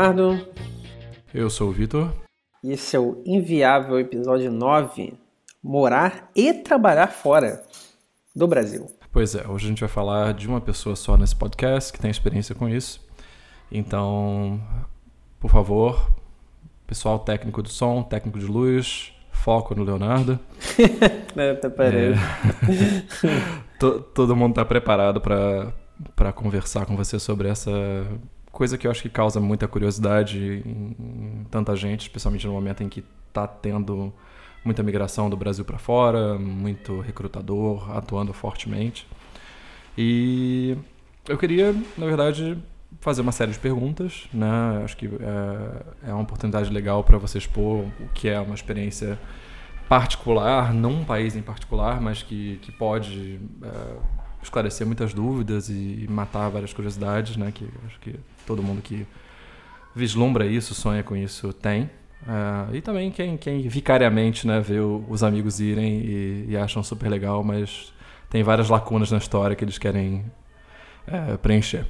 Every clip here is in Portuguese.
Leonardo. Eu sou o Vitor. E esse é o Inviável episódio 9: Morar e trabalhar fora do Brasil. Pois é, hoje a gente vai falar de uma pessoa só nesse podcast que tem experiência com isso. Então, por favor, pessoal técnico do som, técnico de luz, foco no Leonardo. é, tá parando. É... todo mundo está preparado para conversar com você sobre essa coisa que eu acho que causa muita curiosidade em, tanta gente, especialmente no momento em que está tendo muita migração do Brasil para fora, muito recrutador atuando fortemente. E eu queria, na verdade, fazer uma série de perguntas, né? Acho que é, é uma oportunidade legal para você expor o que é uma experiência particular, não um país em particular, mas que, que pode é, esclarecer muitas dúvidas e, matar várias curiosidades, né? Que acho que todo mundo que vislumbra isso, sonha com isso, tem. Uh, e também quem, quem vicariamente né, vê os amigos irem e, e, acham super legal, mas tem várias lacunas na história que eles querem é, preencher.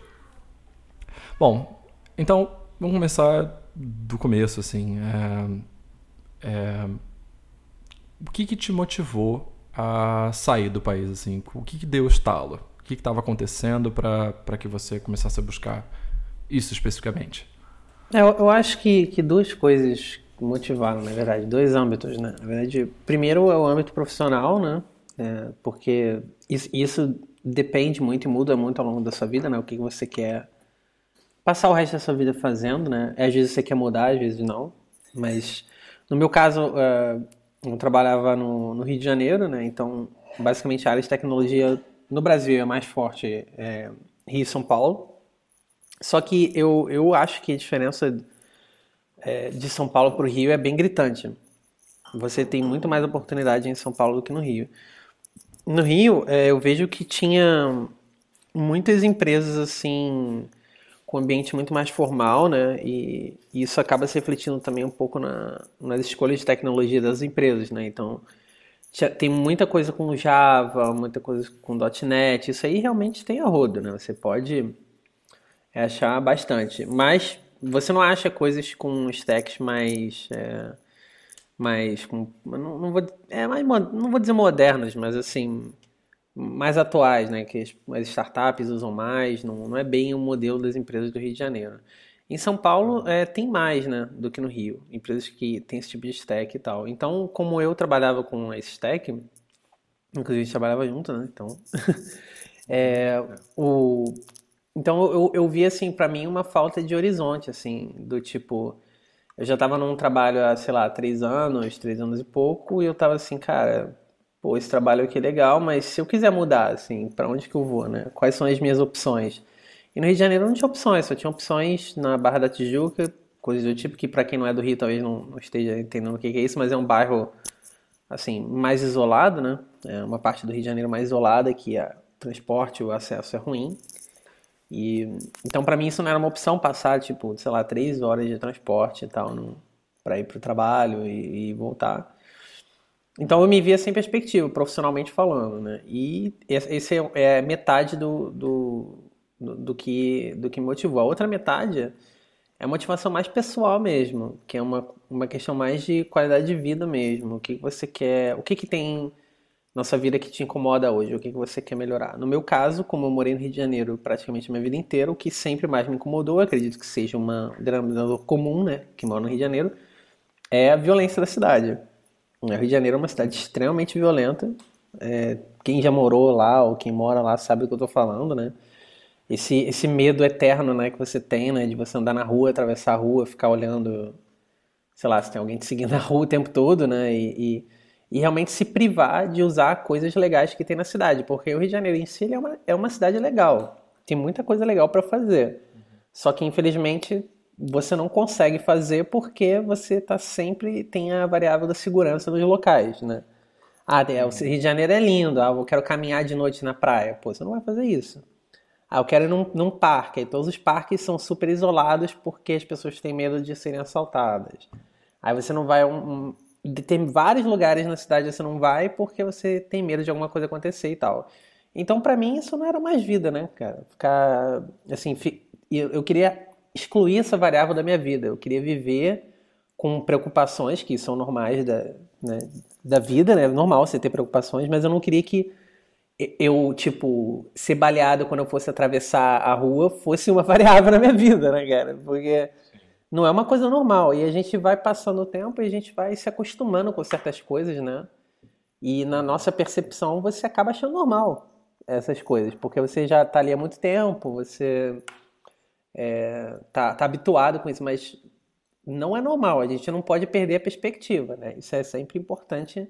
Bom, então vamos começar do começo, assim. É, é, o que, que te motivou a sair do país, assim? O que, que deu o estalo? O que estava acontecendo para que você começasse a buscar isso especificamente? É, eu, acho que, que duas coisas motivaram, na verdade, dois âmbitos, né? Na verdade, primeiro é o âmbito profissional, né? É, porque isso, isso, depende muito e muda muito ao longo da sua vida, né? O que você quer passar o resto da sua vida fazendo, né? Às vezes você quer mudar, às vezes não. Mas no meu caso, uh, eu trabalhava no, no, Rio de Janeiro, né? Então, basicamente a área de tecnologia no Brasil é mais forte é, Rio e São Paulo. Só que eu, eu acho que a diferença é, de São Paulo para o Rio é bem gritante. Você tem muito mais oportunidade em São Paulo do que no Rio. No Rio, é, eu vejo que tinha muitas empresas assim com ambiente muito mais formal, né? E, e, isso acaba se refletindo também um pouco na, nas escolhas de tecnologia das empresas, né? Então, tem muita coisa com Java, muita coisa com .NET, isso aí realmente tem a rodo, né? Você pode é achar bastante. Mas você não acha coisas com stacks mais. É, mais. Com, não, não, vou, é, mais, não vou dizer modernas, mas assim. Mais atuais, né? Que as, as startups usam mais. Não, não é bem o modelo das empresas do Rio de Janeiro. Em São Paulo é, tem mais, né, do que no Rio. Empresas que têm esse tipo de stack e tal. Então, como eu trabalhava com esse stack, inclusive a gente trabalhava junto, né? Então, é, o, então eu, eu vi, assim, para mim uma falta de horizonte, assim, do tipo. Eu já tava num trabalho há, sei lá, três anos, três anos e pouco, e eu tava assim, cara, pô, esse trabalho aqui é legal, mas se eu quiser mudar, assim, para onde que eu vou, né? Quais são as minhas opções? E no Rio de Janeiro não tinha opções, só tinha opções na Barra da Tijuca, coisas do tipo, que para quem não é do Rio talvez não, não esteja entendendo o que é isso, mas é um bairro, assim, mais isolado, né? É uma parte do Rio de Janeiro mais isolada, que o transporte, o acesso é ruim. E, então, para mim, isso não era uma opção passar, tipo, sei lá, três horas de transporte e tal, para ir para o trabalho e, e, voltar. Então, eu me via sem perspectiva, profissionalmente falando, né? E esse é, é metade do, do, do, que, do que motivou. A outra metade é a motivação mais pessoal mesmo, que é uma, uma questão mais de qualidade de vida mesmo. O que você quer, o que, que tem nossa vida que te incomoda hoje? O que, que você quer melhorar? No meu caso, como eu morei no Rio de Janeiro praticamente a minha vida inteira, o que sempre mais me incomodou, acredito que seja uma denominador comum, né, que mora no Rio de Janeiro, é a violência da cidade. O Rio de Janeiro é uma cidade extremamente violenta. É, quem já morou lá ou quem mora lá sabe do que eu estou falando, né? Esse, esse medo eterno, né, que você tem, né, de você andar na rua, atravessar a rua, ficar olhando, sei lá, se tem alguém te seguindo na rua o tempo todo, né, e, e e realmente se privar de usar coisas legais que tem na cidade, porque o Rio de Janeiro em si é uma, é uma cidade legal, tem muita coisa legal para fazer. Uhum. Só que infelizmente você não consegue fazer porque você tá sempre tem a variável da segurança nos locais, né? Ah, é, o Rio de Janeiro é lindo, ah, eu quero caminhar de noite na praia. Pô, você não vai fazer isso. Ah, eu quero ir num, num parque. Aí todos os parques são super isolados porque as pessoas têm medo de serem assaltadas. Aí você não vai um, tem vários lugares na cidade você não vai porque você tem medo de alguma coisa acontecer e tal. Então, para mim, isso não era mais vida, né, cara? Ficar, assim, fi... eu queria excluir essa variável da minha vida. Eu queria viver com preocupações que são normais da, né, da vida, né? É normal você ter preocupações, mas eu não queria que eu, tipo, ser baleado quando eu fosse atravessar a rua fosse uma variável na minha vida, né, cara? Porque não é uma coisa normal. E a gente vai passando o tempo e a gente vai se acostumando com certas coisas, né? E na nossa percepção você acaba achando normal essas coisas, porque você já está ali há muito tempo, você é, tá, tá habituado com isso, mas não é normal, a gente não pode perder a perspectiva, né? Isso é sempre importante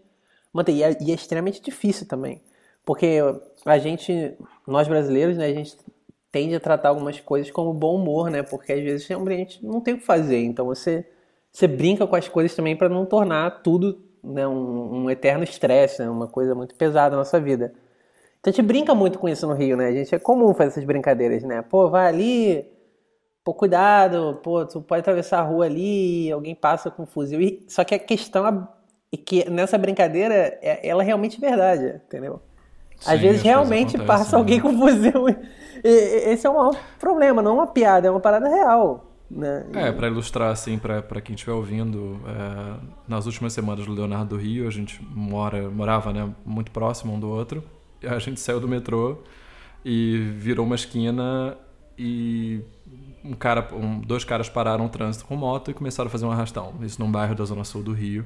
manter. E é, e é extremamente difícil também, porque a gente, nós brasileiros, né, a gente tende a tratar algumas coisas como bom humor, né? Porque às vezes a gente não tem o que fazer, então você, você brinca com as coisas também para não tornar tudo né, um, um eterno estresse, né? uma coisa muito pesada na nossa vida. Então a gente brinca muito com isso no Rio, né? A gente é comum fazer essas brincadeiras, né? Pô, vai ali, pô, cuidado, pô, tu pode atravessar a rua ali, alguém passa com um fuzil. E, só que a questão é que nessa brincadeira, é, ela é realmente verdade, entendeu? Sim, Às vezes realmente passa né? alguém com fuzil. Esse é um problema, não é uma piada, é uma parada real. Né? É, para ilustrar, assim, para quem estiver ouvindo, é, nas últimas semanas do Leonardo do Rio, a gente mora, morava né, muito próximo um do outro a gente saiu do metrô e virou uma esquina e um cara, um, dois caras pararam o trânsito com moto e começaram a fazer um arrastão. Isso num bairro da zona sul do Rio.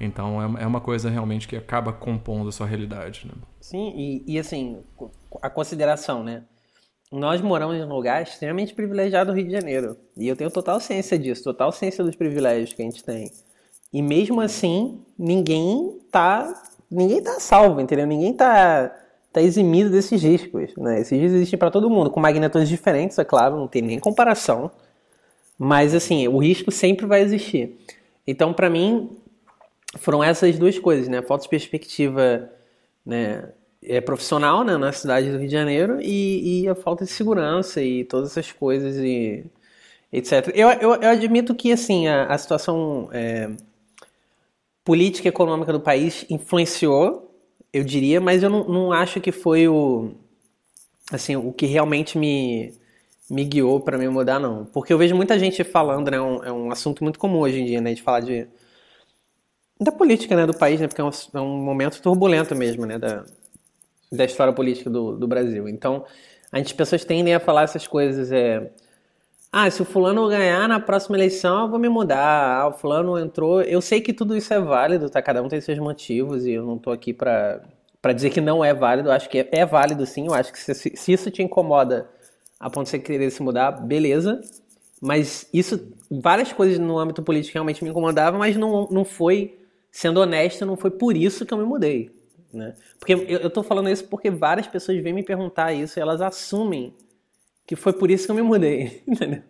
Então é, é uma coisa realmente que acaba compondo a sua realidade. Né? Sim, e, e assim, a consideração, né? Nós moramos em um lugar extremamente privilegiado no Rio de Janeiro. E eu tenho total ciência disso, total ciência dos privilégios que a gente tem. E mesmo assim, ninguém tá ninguém tá salvo, entendeu? Ninguém tá, tá eximido desses riscos, né? Esses riscos existem para todo mundo, com magnitudes diferentes, é claro, não tem nem comparação. Mas, assim, o risco sempre vai existir. Então, para mim, foram essas duas coisas, né? Falta de perspectiva né, é, profissional né, na cidade do Rio de Janeiro e, e, a falta de segurança e todas essas coisas e etc. Eu, eu, eu admito que, assim, a, a situação... É, política econômica do país influenciou, eu diria, mas eu não, não acho que foi o assim o que realmente me me guiou para me mudar não, porque eu vejo muita gente falando, né, é um, é um assunto muito comum hoje em dia, né, de falar de da política, né, do país, né, porque é um, é um momento turbulento mesmo, né, da, da história política do, do Brasil. Então, a gente, as pessoas tendem a falar essas coisas, é, ah, se o fulano ganhar na próxima eleição, eu vou me mudar. Ah, o fulano entrou. Eu sei que tudo isso é válido, tá? Cada um tem seus motivos e eu não tô aqui pra, pra dizer que não é válido. Eu acho que é, é válido sim. Eu acho que se, se, isso te incomoda a ponto de você querer se mudar, beleza. Mas isso, várias coisas no âmbito político realmente me incomodavam, mas não, não foi, sendo honesto, não foi por isso que eu me mudei. Né? Porque eu, eu tô falando isso porque várias pessoas vêm me perguntar isso e elas assumem que foi por isso que eu me mudei, entendeu?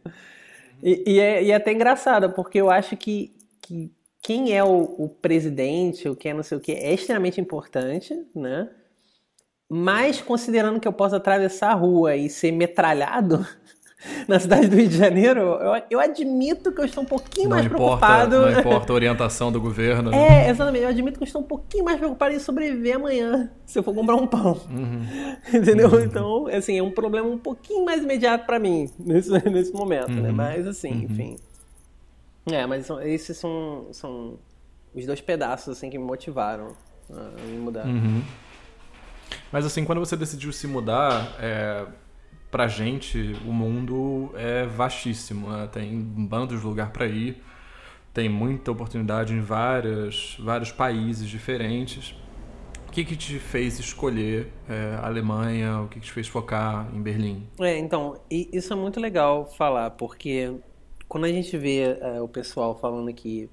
E, e, é, e é até engraçado, porque eu acho que, que quem é o, o presidente, o que é não sei o que, é extremamente importante, né? Mas considerando que eu posso atravessar a rua e ser metralhado, na cidade do Rio de Janeiro, eu, eu admito que eu estou um pouquinho não mais importa, preocupado. Não importa a orientação do governo. Né? É, exatamente. Eu admito que eu estou um pouquinho mais preocupado em sobreviver amanhã, se eu for comprar um pão. Uhum. Entendeu? Uhum. Então, assim, é um problema um pouquinho mais imediato para mim, nesse, nesse momento, né? uhum. né? Mas, assim, uhum. enfim. É, mas esses são, são os dois pedaços, assim, que me motivaram a me mudar. Uhum. Mas, assim, quando você decidiu se mudar, é pra gente, o mundo é vastíssimo. Né? Tem bandos de lugar para ir, tem muita oportunidade em várias, vários países diferentes. O que, que te fez escolher é, a Alemanha? O que, que te fez focar em Berlim? É, então, isso é muito legal falar, porque quando a gente vê é, o pessoal falando que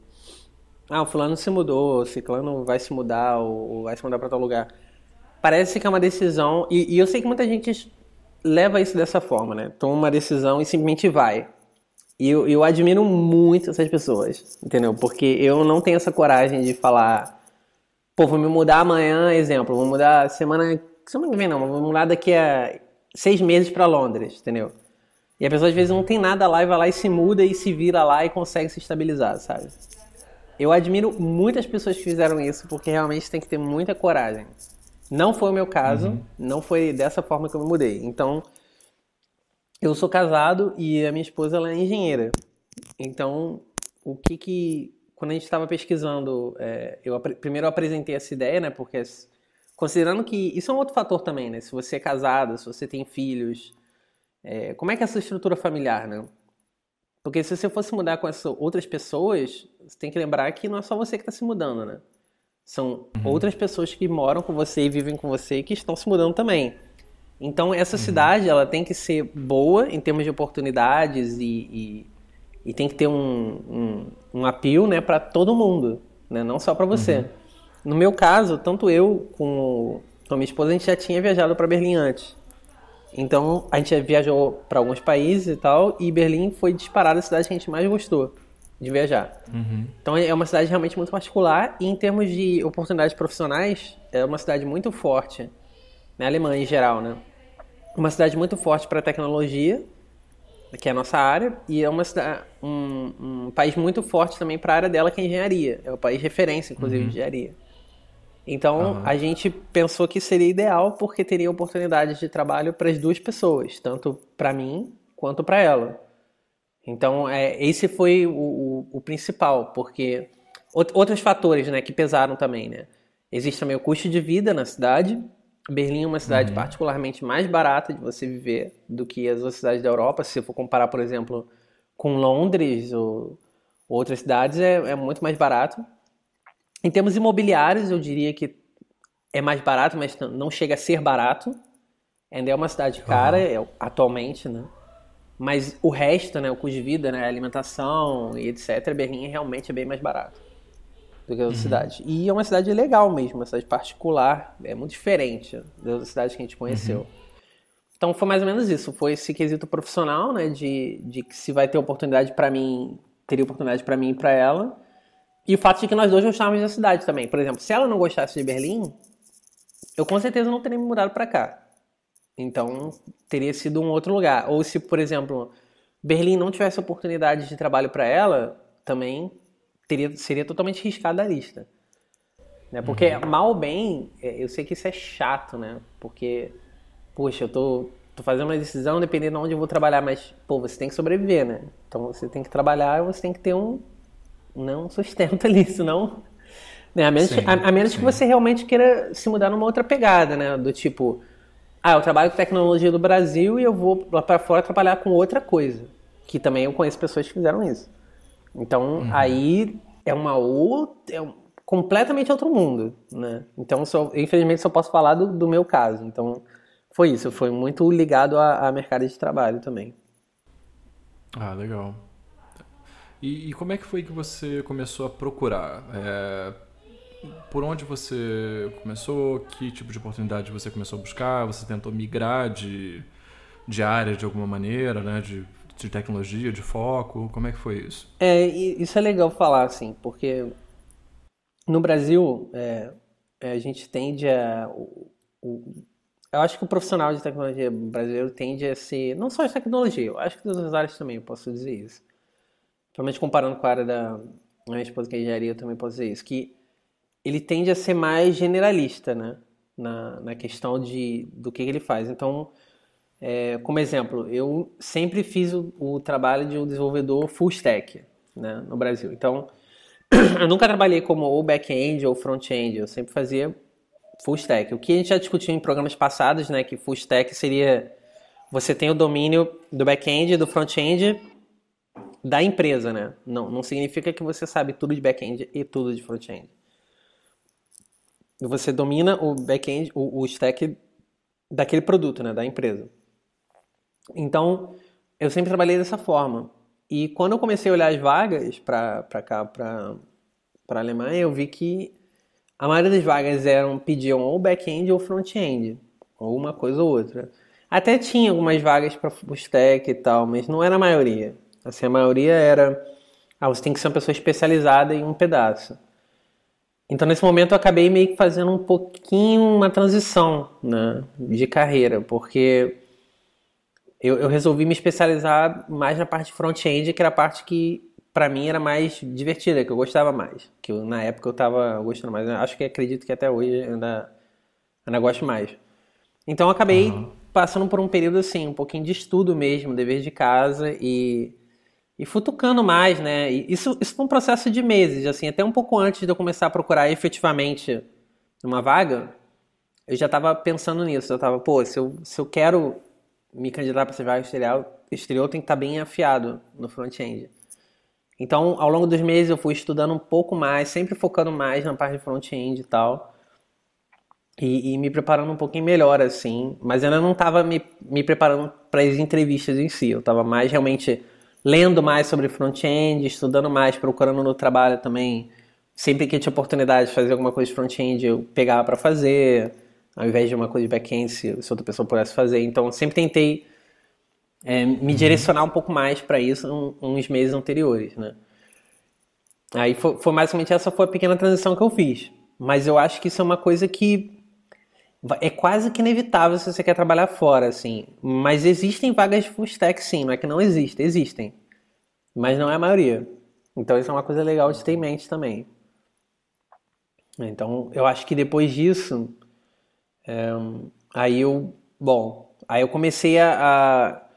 ah, o fulano se mudou, o ciclano vai se mudar ou, ou vai se mudar para tal lugar, parece que é uma decisão, e, e eu sei que muita gente leva isso dessa forma, né? Toma uma decisão e simplesmente vai. E eu, eu admiro muito essas pessoas, entendeu? Porque eu não tenho essa coragem de falar, pô, vou me mudar amanhã, exemplo, vou mudar semana, semana que vem não, vou mudar daqui a seis meses para Londres, entendeu? E a pessoa às vezes não tem nada lá e vai lá e se muda e se vira lá e consegue se estabilizar, sabe? Eu admiro muitas pessoas que fizeram isso porque realmente tem que ter muita coragem. Não foi o meu caso, uhum. não foi dessa forma que eu me mudei. Então, eu sou casado e a minha esposa ela é engenheira. Então, o que que quando a gente estava pesquisando, é, eu primeiro eu apresentei essa ideia, né? Porque considerando que isso é um outro fator também, né? Se você é casado, se você tem filhos, é, como é que é essa estrutura familiar, né? Porque se você fosse mudar com essas outras pessoas, você tem que lembrar que não é só você que está se mudando, né? São uhum. outras pessoas que moram com você e vivem com você e que estão se mudando também. Então essa uhum. cidade ela tem que ser boa em termos de oportunidades e, e e tem que ter um, um, um apelo né, para todo mundo, né, não só para você. Uhum. No meu caso, tanto eu como a minha esposa, a gente já tinha viajado para Berlim antes. Então, a gente viajou para alguns países e tal, e Berlim foi disparada a cidade que a gente mais gostou de viajar. Uhum. Então, é uma cidade realmente muito particular, e em termos de oportunidades profissionais, é uma cidade muito forte, na Alemanha em geral, né? Uma cidade muito forte para tecnologia, que é a nossa área, e é uma, um, um país muito forte também para a área dela, que é engenharia. É o país referência, inclusive, uhum. de engenharia. Então, uhum. a gente pensou que seria ideal porque teria oportunidades de trabalho para as duas pessoas, tanto para mim quanto para ela. Então, é, esse foi o, o, o, principal, porque outros fatores né, que pesaram também. Né? Existe também o custo de vida na cidade, Berlim é uma cidade uhum. particularmente mais barata de você viver do que as outras cidades da Europa. Se você for comparar, por exemplo, com Londres ou outras cidades, é, é muito mais barato. Em termos imobiliários, eu diria que é mais barato, mas não chega a ser barato. Ainda é uma cidade cara, uhum. atualmente, né? Mas o resto, né, o custo de vida, né, alimentação e etc, Berlim realmente é bem mais barato do que a outra uhum. cidade. E é uma cidade legal mesmo, uma cidade particular, é muito diferente das cidades que a gente conheceu. Uhum. Então foi mais ou menos isso, foi esse quesito profissional, né, de, de que se vai ter oportunidade para mim, teria oportunidade para mim e para ela. E o fato de que nós dois gostávamos da cidade também. Por exemplo, se ela não gostasse de Berlim, eu com certeza não teria me mudado para cá. Então, teria sido um outro lugar. Ou se, por exemplo, Berlim não tivesse oportunidade de trabalho para ela, também teria, seria totalmente riscada a lista. Né? Porque, uhum. mal ou bem, é, eu sei que isso é chato, né? Porque, poxa, eu tô, tô fazendo uma decisão dependendo de onde eu vou trabalhar, mas, pô, você tem que sobreviver, né? Então você tem que trabalhar e você tem que ter um, não sustento ali, senão. Né? A menos, sim, a, a menos que você realmente queira se mudar numa outra pegada, né? Do tipo, ah, eu trabalho com tecnologia do Brasil e eu vou lá para fora trabalhar com outra coisa. Que também eu conheço pessoas que fizeram isso. Então, uhum. aí é uma outra. É um, completamente outro mundo, né? Então, só, infelizmente, só posso falar do, do, meu caso. Então, foi isso. Foi muito ligado a, a mercado de trabalho também. Ah, legal. E, e, como é que foi que você começou a procurar? É, por onde você começou? Que tipo de oportunidade você começou a buscar? Você tentou migrar de, de área de alguma maneira, né? De de tecnologia, de foco? Como é que foi isso? É, isso é legal falar, assim, porque no Brasil é, é, a gente tende a. O, o, eu acho que o profissional de tecnologia brasileiro tende a ser. Não só de tecnologia, eu acho que das outras áreas também, eu posso dizer isso. Principalmente comparando com a área da minha esposa que é engenharia, eu também posso dizer isso. Que ele tende a ser mais generalista, né? Na, na questão de, do que ele faz. Então, é, como exemplo, eu sempre fiz o, o, trabalho de um desenvolvedor full stack né, no Brasil. Então, eu nunca trabalhei como ou back-end ou front-end, eu sempre fazia full stack. O que a gente já discutiu em programas passados, né, que full stack seria você tem o domínio do back-end e do front-end da empresa, né? Não, não significa que você sabe tudo de back-end e tudo de front-end. Você domina o back-end, o, o stack daquele produto, né, da empresa. Então, eu sempre trabalhei dessa forma. E quando eu comecei a olhar as vagas para cá, para a Alemanha, eu vi que a maioria das vagas eram pediam ou back-end ou front-end, ou uma coisa ou outra. Até tinha algumas vagas para stack e tal, mas não era a maioria. Assim, a maioria era ah, você tem que ser uma pessoa especializada em um pedaço. Então, nesse momento, eu acabei meio que fazendo um pouquinho uma transição né, de carreira, porque eu, eu resolvi me especializar mais na parte front-end, que era a parte que para mim era mais divertida, que eu gostava mais. Que eu, na época eu tava gostando mais. Eu acho que acredito que até hoje ainda, ainda gosto mais. Então eu acabei uhum. passando por um período assim, um pouquinho de estudo mesmo, dever de casa e, e futucando mais, né? E isso, isso foi um processo de meses, assim, até um pouco antes de eu começar a procurar efetivamente uma vaga, eu já estava pensando nisso. Eu estava, pô, se eu, se eu quero me candidatar para essa vaga exterior, exterior tem que estar tá bem afiado no front-end. Então, ao longo dos meses, eu fui estudando um pouco mais, sempre focando mais na parte de front-end e tal. E, e, me preparando um pouquinho melhor, assim. Mas eu ainda não estava me, me preparando para as entrevistas em si. Eu estava mais realmente lendo mais sobre front-end, estudando mais, procurando no trabalho também. Sempre que tinha oportunidade de fazer alguma coisa de front-end, eu pegava para fazer, ao invés de uma coisa de back-end, se, se outra pessoa pudesse fazer. Então, sempre tentei é, me uhum. direcionar um pouco mais para isso uns meses anteriores, né? Aí foi, foi basicamente essa foi a pequena transição que eu fiz. Mas eu acho que isso é uma coisa que é quase que inevitável se você quer trabalhar fora, assim. Mas existem vagas de full stack, sim. Não é que não existem, existem. Mas não é a maioria. Então isso é uma coisa legal de ter em mente também. Então eu acho que depois disso, é, aí eu, bom, aí eu comecei a, a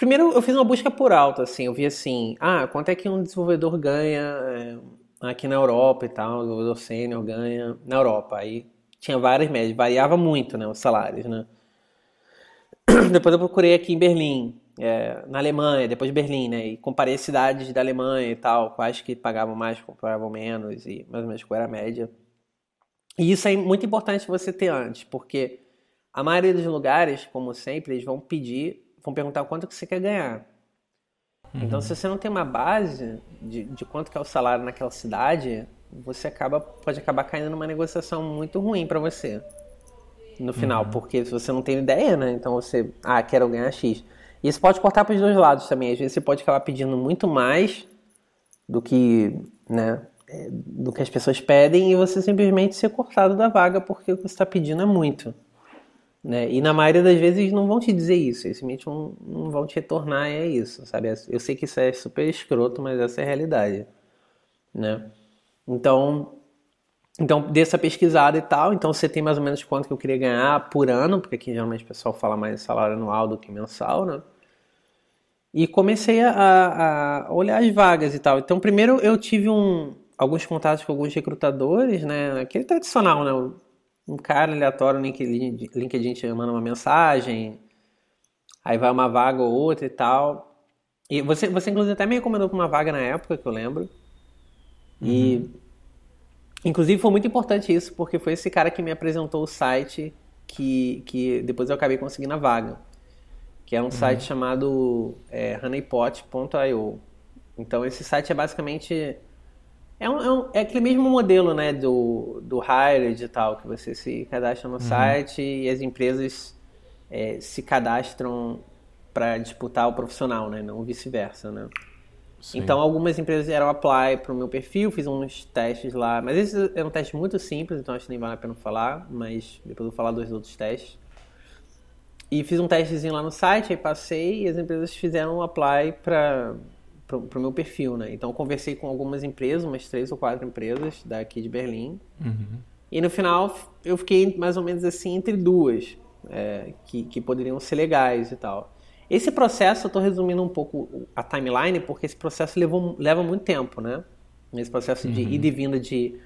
Primeiro, eu fiz uma busca por alto, assim, eu vi assim, ah, quanto é que um desenvolvedor ganha é, aqui na Europa e tal, o desenvolvedor sênior ganha na Europa. Aí tinha várias médias, variava muito, né, os salários, né. Depois eu procurei aqui em Berlim, é, na Alemanha, depois de Berlim, né, e comparei as cidades da Alemanha e tal, quais que pagavam mais, pagavam menos, e mais ou menos qual era a média. E isso é muito importante você ter antes, porque a maioria dos lugares, como sempre, eles vão pedir vão perguntar quanto que você quer ganhar. Uhum. Então, se você não tem uma base de, de quanto que é o salário naquela cidade, você acaba pode acabar caindo numa negociação muito ruim para você no final, uhum. porque se você não tem ideia, né? Então você, ah, quero ganhar X. E isso pode cortar para os dois lados também. Às vezes você pode acabar pedindo muito mais do que, né, é, do que as pessoas pedem e você simplesmente ser cortado da vaga porque o que você está pedindo é muito. Né? E na maioria das vezes não vão te dizer isso, eles simplesmente não, não vão te retornar é isso, sabe? Eu sei que isso é super escroto, mas essa é a realidade, né? Então, então dessa pesquisada e tal, então você tem mais ou menos quanto que eu queria ganhar por ano, porque aqui geralmente o pessoal fala mais salário anual do que mensal, né? E comecei a, a olhar as vagas e tal. Então, primeiro eu tive um, alguns contatos com alguns recrutadores, né? Aquele tradicional, né? um cara aleatório no LinkedIn, LinkedIn te manda uma mensagem, aí vai uma vaga ou outra e tal. E você, você inclusive até me recomendou para uma vaga na época, que eu lembro. E uhum. inclusive foi muito importante isso, porque foi esse cara que me apresentou o site que, que depois eu acabei conseguindo a vaga. Que é um uhum. site chamado é, honeypot.io. Então esse site é basicamente é, um, é, um, é, aquele mesmo modelo, né, do, do Hired e tal, que você se cadastra no uhum. site e as empresas é, se cadastram para disputar o profissional, né, não vice-versa, né. Sim. Então, algumas empresas eram apply para o meu perfil, fiz uns testes lá, mas esses eram testes muito simples, então acho que nem vale a pena falar, mas depois eu vou falar dos outros testes. E fiz um testezinho lá no site, aí passei e as empresas fizeram um apply para para o meu perfil, né? Então, conversei com algumas empresas, umas três ou quatro empresas daqui de Berlim. Uhum. E no final, eu fiquei mais ou menos assim entre duas, é, que, que poderiam ser legais e tal. Esse processo, eu estou resumindo um pouco a timeline, porque esse processo levou, leva muito tempo, né? Esse processo uhum. de ida e vinda de,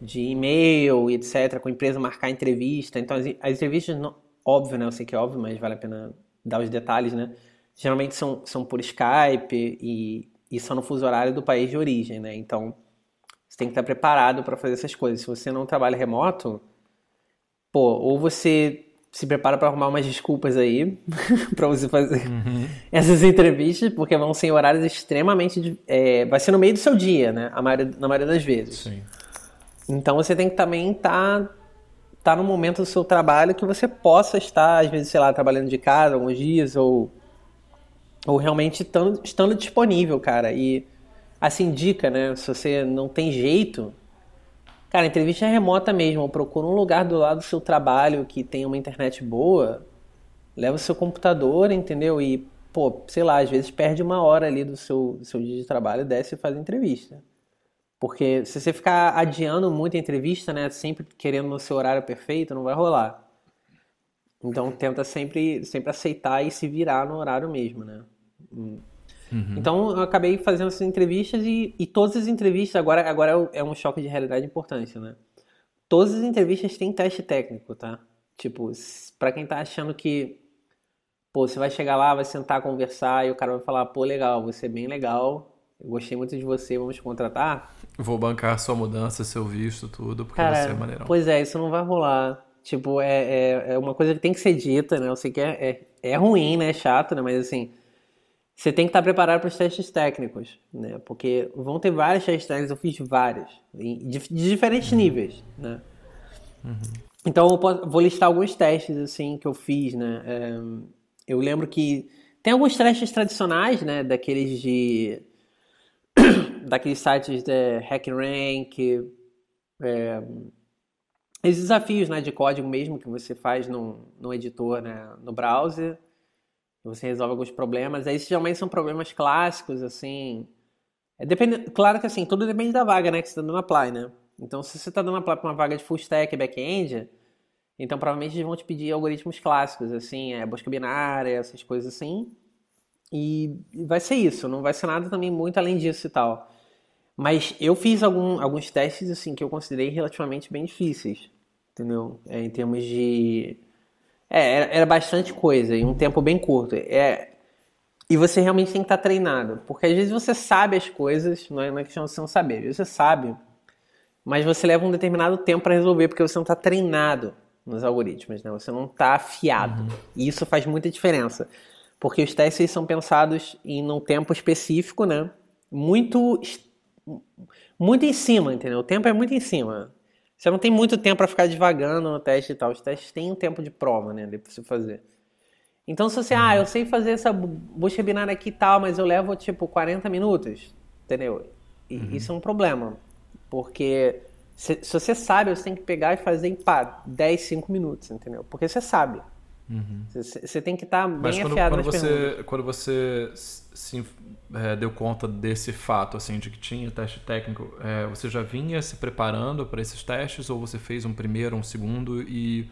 de e-mail e etc., com a empresa marcar entrevista. Então, as, as entrevistas, não, óbvio, né? Eu sei que é óbvio, mas vale a pena dar os detalhes, né? geralmente são, são por Skype e, e são no fuso horário do país de origem, né? Então, você tem que estar preparado para fazer essas coisas. Se você não trabalha remoto, pô, ou você se prepara para arrumar umas desculpas aí para você fazer uhum. essas entrevistas, porque vão ser horários extremamente. É, vai ser no meio do seu dia, né? Maioria, na maioria das vezes. Sim. Então você tem que também estar. Tá, tá no momento do seu trabalho que você possa estar, às vezes, sei lá, trabalhando de casa alguns dias, ou ou realmente estando, estando disponível, cara. E assim, dica, né? Se você não tem jeito, cara, entrevista remota mesmo. Procura um lugar do lado do seu trabalho que tenha uma internet boa. Leva o seu computador, entendeu? E, pô, sei lá, às vezes perde uma hora ali do seu, do seu dia de trabalho, desce e faz entrevista. Porque se você ficar adiando muito a entrevista, né? Sempre querendo no seu horário perfeito, não vai rolar. Então tenta sempre, sempre aceitar e se virar no horário mesmo, né? Uhum. Então eu acabei fazendo essas entrevistas e, e todas as entrevistas, agora, agora é, é um choque de realidade importante, né? Todas as entrevistas têm teste técnico, tá? Tipo, para quem tá achando que, pô, você vai chegar lá, vai sentar, conversar e o cara vai falar, pô, legal, você é bem legal, eu gostei muito de você, vamos te contratar. Vou bancar sua mudança, seu visto, tudo, porque cara, você é maneirão. Pois é, isso não vai rolar. Tipo, é, é, é, uma coisa que tem que ser dita, né? Eu sei que é, é, é ruim, né? É chato, né? Mas assim, você tem que estar preparado para os testes técnicos, né? Porque vão ter vários testes técnicos, eu fiz vários, de, diferentes uhum. níveis, né? Uhum. Então, eu posso, vou listar alguns testes, assim, que eu fiz, né? É, eu lembro que tem alguns testes tradicionais, né? Daqueles de... daqueles sites de HackRank, é, esses desafios né, de código mesmo que você faz no, no editor, né, no browser, você resolve alguns problemas. Esses geralmente são problemas clássicos, assim. É, depende, claro que assim, tudo depende da vaga né, que você está dando apply, né? Então, se você está dando apply para uma vaga de full stack e back-end, então provavelmente eles vão te pedir algoritmos clássicos, assim, é, busca binária, essas coisas assim. E vai ser isso, não vai ser nada também muito além disso e tal. Mas eu fiz algum, alguns testes assim que eu considerei relativamente bem difíceis entendeu? É, em termos de. É, era, era, bastante coisa em um tempo bem curto. É, e você realmente tem que estar treinado. Porque às vezes você sabe as coisas, não é, uma questão de você não saber, você sabe, mas você leva um determinado tempo para resolver porque você não está treinado nos algoritmos, né? Você não está afiado. Uhum. E isso faz muita diferença. Porque os testes são pensados em um tempo específico, né? Muito, muito em cima, entendeu? O tempo é muito em cima. Você não tem muito tempo para ficar devagando no teste e tal. Os testes têm um tempo de prova, né? De você fazer. Então, se você, ah, eu sei fazer essa busca binária aqui e tal, mas eu levo tipo 40 minutos, entendeu? E uhum. isso é um problema. Porque se, se, você sabe, você tem que pegar e fazer em pá, 10, 5 minutos, entendeu? Porque você sabe. Uhum. Você, você, tem que estar tá bem Mas quando, afiado quando você, perguntas. Quando você se, é, deu conta desse fato, assim, de que tinha teste técnico, é, você já vinha se preparando para esses testes ou você fez um primeiro, um segundo e,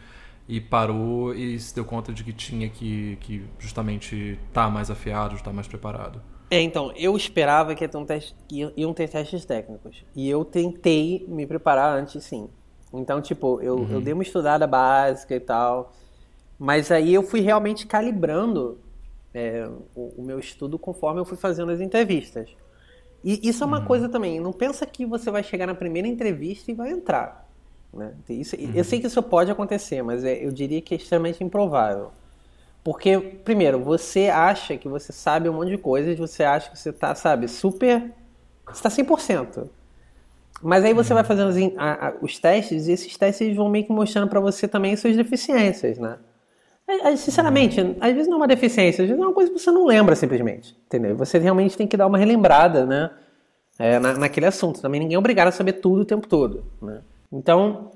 e parou e se deu conta de que tinha que, que justamente estar tá mais afiado, estar tá mais preparado? É, então, eu esperava que, um teste, iam ter testes técnicos. E eu tentei me preparar antes, sim. Então, tipo, eu, uhum. eu dei uma estudada básica e tal. Mas aí eu fui realmente calibrando é, o, o, meu estudo conforme eu fui fazendo as entrevistas. E isso é uma uhum. coisa também, não pensa que você vai chegar na primeira entrevista e vai entrar. Né? Isso, uhum. Eu sei que isso pode acontecer, mas é, eu diria que é extremamente improvável. Porque, primeiro, você acha que você sabe um monte de coisas, você acha que você está, sabe, super. Você está 100%. Mas aí você uhum. vai fazendo os, a, a, os testes e esses testes vão meio que mostrando para você também suas deficiências, né? Sinceramente, às vezes não é uma deficiência, às vezes é uma coisa que você não lembra simplesmente, entendeu? Você realmente tem que dar uma relembrada, né? É, na, naquele assunto. Também ninguém é obrigado a saber tudo o tempo todo, né? Então,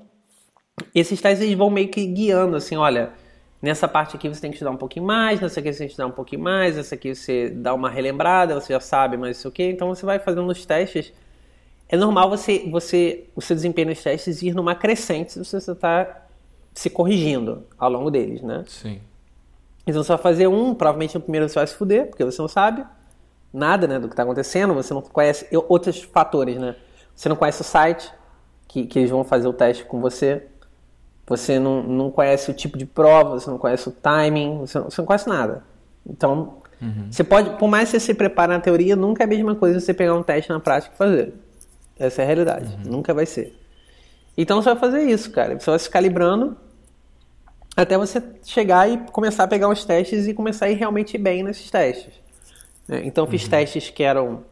esses testes vão meio que guiando, assim, olha, nessa parte aqui você tem que estudar um pouquinho mais, nessa aqui você tem que estudar um pouquinho mais, essa aqui você dá uma relembrada, você já sabe, mas isso o quê? Então você vai fazendo os testes. É normal você, você, o seu desempenho nos testes ir numa crescente se você está se corrigindo ao longo deles, né? Sim. Então você vai fazer um, provavelmente no primeiro você vai se fuder, porque você não sabe nada né, do que está acontecendo, você não conhece outros fatores, né? Você não conhece o site que, que eles vão fazer o teste com você, você não, não conhece o tipo de prova, você não conhece o timing, você não, você não conhece nada. Então, uhum. você pode, por mais que você se prepare na teoria, nunca é a mesma coisa você pegar um teste na prática e fazer. Essa é a realidade. Uhum. Nunca vai ser. Então você vai fazer isso, cara. Você vai se calibrando até você chegar e começar a pegar os testes e começar a ir realmente bem nesses testes. Né? Então, fiz uhum. testes que eram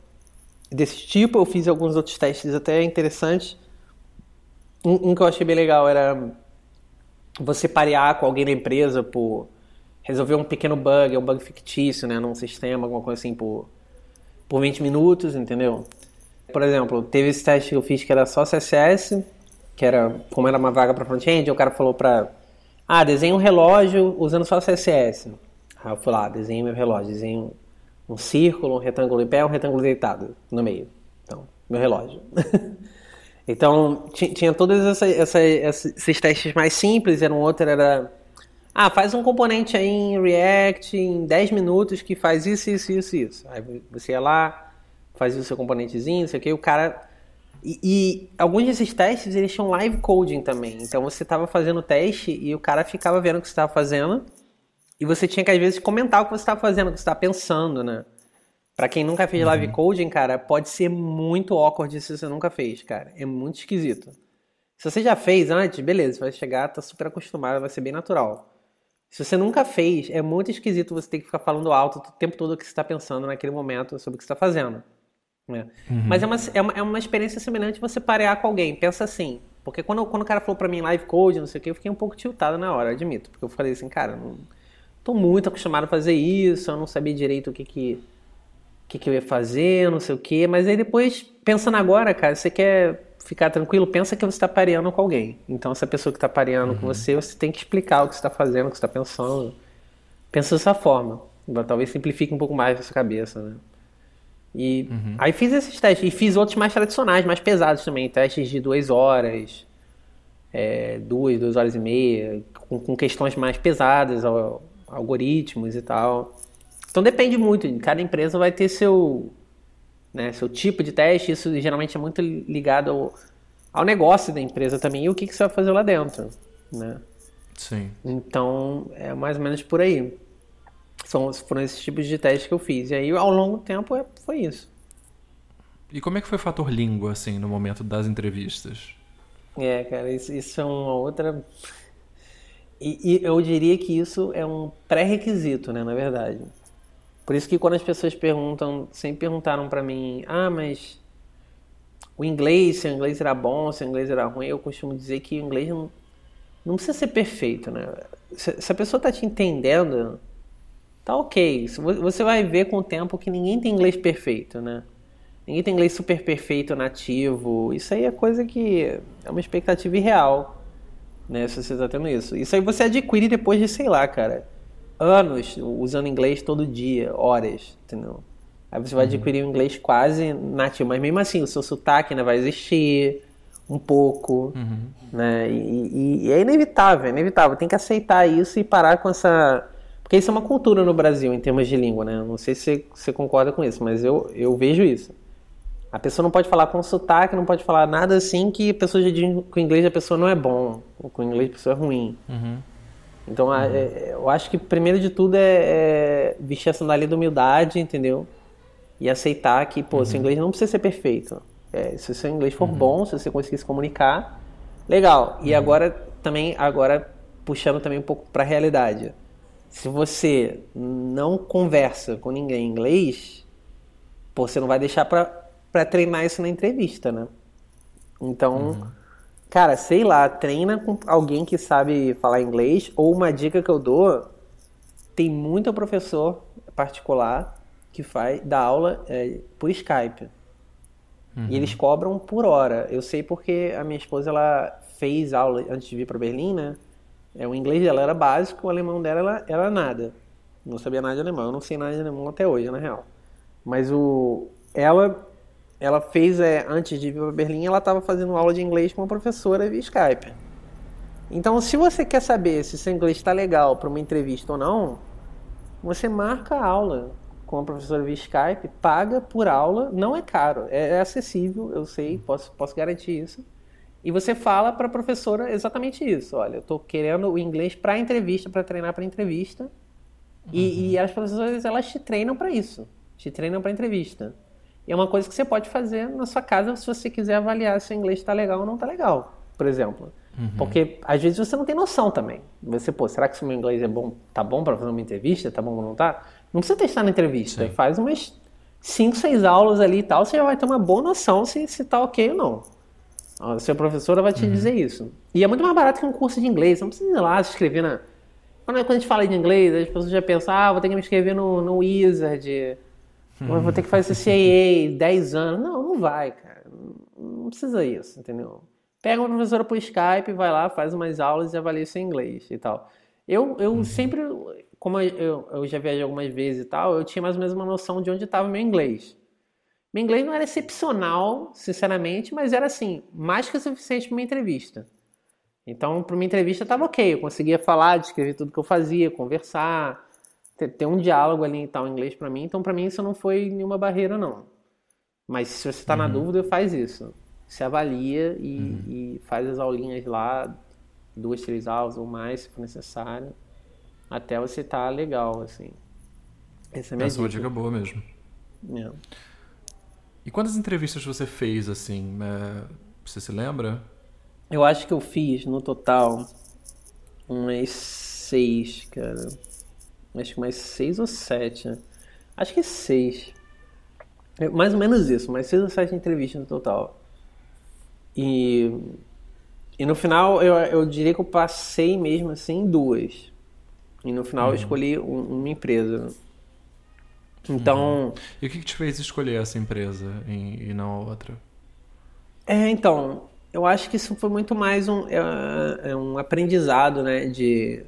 desse tipo, eu fiz alguns outros testes até interessantes. Um, um, que eu achei bem legal era você parear com alguém da empresa por resolver um pequeno bug, um bug fictício, né, num sistema, alguma coisa assim, por, por 20 minutos, entendeu? Por exemplo, teve esse teste que eu fiz que era só CSS, que era, como era uma vaga para front-end, o cara falou para ah, desenha um relógio usando só CSS. Aí eu fui lá, desenho meu relógio, desenho um círculo, um retângulo em pé, um retângulo deitado no meio. Então, meu relógio. então, tinha todos essa, essa, esses testes mais simples, era um outro, era Ah, faz um componente aí em React em 10 minutos que faz isso, isso, isso, isso. Aí você ia lá, fazia o seu componentezinho, não sei o que, o cara. E, e, alguns desses testes eles tinham live coding também. Então você estava fazendo o teste e o cara ficava vendo o que você estava fazendo. E você tinha que às vezes comentar o que você estava fazendo, o que você estava pensando, né? Pra quem nunca fez live uhum. coding, cara, pode ser muito awkward se você nunca fez, cara. É muito esquisito. Se você já fez antes, beleza, vai chegar, tá super acostumado, vai ser bem natural. Se você nunca fez, é muito esquisito você ter que ficar falando alto o tempo todo o que você está pensando naquele momento sobre o que você está fazendo. Né? Uhum. Mas é uma, é, uma, é uma experiência semelhante você parear com alguém. Pensa assim, porque quando, quando o cara falou pra mim live code, não sei o que, eu fiquei um pouco tiltado na hora, admito. Porque eu falei assim, cara, não tô muito acostumado a fazer isso, eu não sabia direito o que que que, que eu ia fazer, não sei o quê. Mas aí depois, pensando agora, cara, você quer ficar tranquilo, pensa que você está pareando com alguém. Então, essa pessoa que está pareando uhum. com você, você tem que explicar o que você está fazendo, o que você está pensando. Pensa dessa forma. Talvez simplifique um pouco mais a sua cabeça, né? E uhum. aí fiz esses testes. E fiz outros mais tradicionais, mais pesados também. Testes de duas horas, é, duas, duas horas e meia, com, com questões mais pesadas, algoritmos e tal. Então depende muito, cada empresa vai ter seu, né, seu tipo de teste, isso geralmente é muito ligado ao, ao negócio da empresa também e o que, que você vai fazer lá dentro, né? Sim. Então é mais ou menos por aí. São, foram esses tipos de testes que eu fiz. E aí ao longo do tempo é, foi isso. E como é que foi o fator língua, assim, no momento das entrevistas? É, cara, isso, isso é uma outra... E, e eu diria que isso é um pré-requisito, né, na verdade. Por isso que quando as pessoas perguntam, sempre perguntaram para mim, ah, mas o inglês, se o inglês era bom, se o inglês era ruim, eu costumo dizer que o inglês não, não precisa ser perfeito, né? Se, se a pessoa tá te entendendo, tá ok. Você vai ver com o tempo que ninguém tem inglês perfeito, né? Ninguém tem inglês super perfeito, nativo. Isso aí é coisa que é uma expectativa irreal, né? Se você está tendo isso. Isso aí você adquire depois de, sei lá, cara, anos usando inglês todo dia, horas, entendeu? Aí você vai uhum. adquirir um inglês quase nativo, mas mesmo assim o seu sotaque ainda vai existir um pouco, uhum. né? E, e, e, é inevitável, é inevitável. Tem que aceitar isso e parar com essa... Porque isso é uma cultura no Brasil em termos de língua, né? Não sei se você, concorda com isso, mas eu, eu vejo isso. A pessoa não pode falar com sotaque, não pode falar nada assim que a pessoa já diz que o inglês da pessoa não é bom, ou que o inglês da pessoa é ruim. Uhum. Então, uhum. é, eu acho que primeiro de tudo é, é, vestir a sandália da humildade, entendeu? E aceitar que, pô, uhum. seu inglês não precisa ser perfeito. É, se o seu inglês for uhum. bom, se você conseguir se comunicar, legal. E uhum. agora também, agora puxando também um pouco para a realidade. Se você não conversa com ninguém em inglês, pô, você não vai deixar para treinar isso na entrevista, né? Então, uhum. Cara, sei lá, treina com alguém que sabe falar inglês. Ou uma dica que eu dou: tem muito professor particular que faz dá aula é, por Skype. Uhum. E eles cobram por hora. Eu sei porque a minha esposa ela fez aula antes de vir para Berlim, né? É, o inglês dela era básico, o alemão dela era nada. Não sabia nada de alemão. Eu não sei nada de alemão até hoje, na real. Mas o ela ela fez, é, antes de vir para Berlim, ela estava fazendo aula de inglês com uma professora via Skype. Então, se você quer saber se seu inglês está legal para uma entrevista ou não, você marca a aula com a professora via Skype, paga por aula, não é caro, é, é acessível, eu sei, posso, posso garantir isso. E você fala para a professora exatamente isso. Olha, eu estou querendo o inglês para entrevista, para treinar para entrevista. E, uhum. e as professoras elas te treinam para isso, te treinam para entrevista. E é uma coisa que você pode fazer na sua casa se você quiser avaliar se o inglês está legal ou não está legal, por exemplo. Uhum. Porque às vezes você não tem noção também. Você, pô, será que se o meu inglês é bom, tá bom para fazer uma entrevista, tá bom ou não tá? Não precisa testar na entrevista, Sim. faz umas 5, 6 aulas ali e tal, você já vai ter uma boa noção se, se tá ok ou não. A sua professora vai te uhum. dizer isso. E é muito mais barato que um curso de inglês, você não precisa ir lá se inscrever na... Quando a gente fala de inglês, as pessoas já pensam, ah, vou ter que me inscrever no, no Wizard, Uhum. Vou ter que fazer CAA 10 anos. Não, não vai, cara. Não precisa isso, entendeu? Pega uma professora por Skype, vai lá, faz umas aulas e avalia seu inglês e tal. Eu, eu uhum. sempre, como eu, eu já viajei algumas vezes e tal, eu tinha mais ou menos uma noção de onde estava meu inglês. Meu inglês não era excepcional, sinceramente, mas era assim, mais que o suficiente para uma entrevista. Então, para uma entrevista estava ok, eu conseguia falar, descrever tudo que eu fazia, conversar, ter, ter um diálogo ali e tal em inglês para mim. Então, para mim isso não foi nenhuma barreira não. Mas se você está uhum. na dúvida, faz isso. Se avalia e, uhum. e, faz as aulinhas lá, duas, três aulas ou mais, se for necessário, até você estar tá legal, assim. Essa é a minha Essa dica. dica boa mesmo. É. E quantas entrevistas você fez, assim? É, você se lembra? Eu acho que eu fiz, no total, umas seis, cara. Acho que umas seis ou sete. Né? Acho que seis. É mais ou menos isso, mas seis ou sete entrevistas no total. E, e no final, eu, eu diria que eu passei mesmo assim duas. E no final uhum. eu escolhi um, uma empresa. Então. Uhum. E o que, que te fez escolher essa empresa e, e não a outra? É, então, eu acho que isso foi muito mais um, é, é um aprendizado, né? De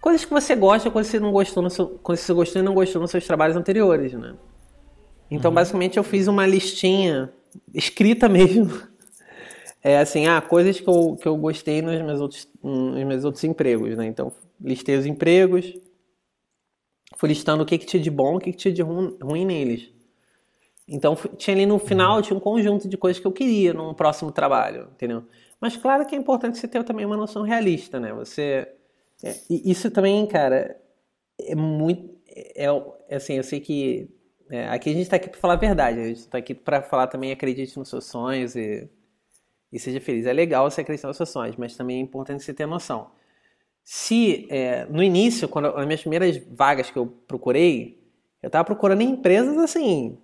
coisas que você gosta, coisas que você não gostou, no seu, coisas que você gostou e não gostou nos seus trabalhos anteriores, né? Então, uhum. basicamente, eu fiz uma listinha escrita mesmo. É assim, ah, coisas que eu, que eu gostei nos meus outros, nos meus outros empregos, né? Então, listei os empregos, fui listando o que, que tinha de bom, o que, que tinha de ruim, ruim neles. Então, tinha ali no final, tinha um conjunto de coisas que eu queria num próximo trabalho, entendeu? Mas claro que é importante você ter também uma noção realista, né? Você... É, isso também, cara, é muito... É, é assim, eu sei que... É, aqui a gente está aqui para falar a verdade, a gente está aqui para falar também acredite nos seus sonhos e, e seja feliz. É legal você acreditar nos seus sonhos, mas também é importante você ter noção. Se é, no início, quando as minhas primeiras vagas que eu procurei, eu estava procurando em empresas assim,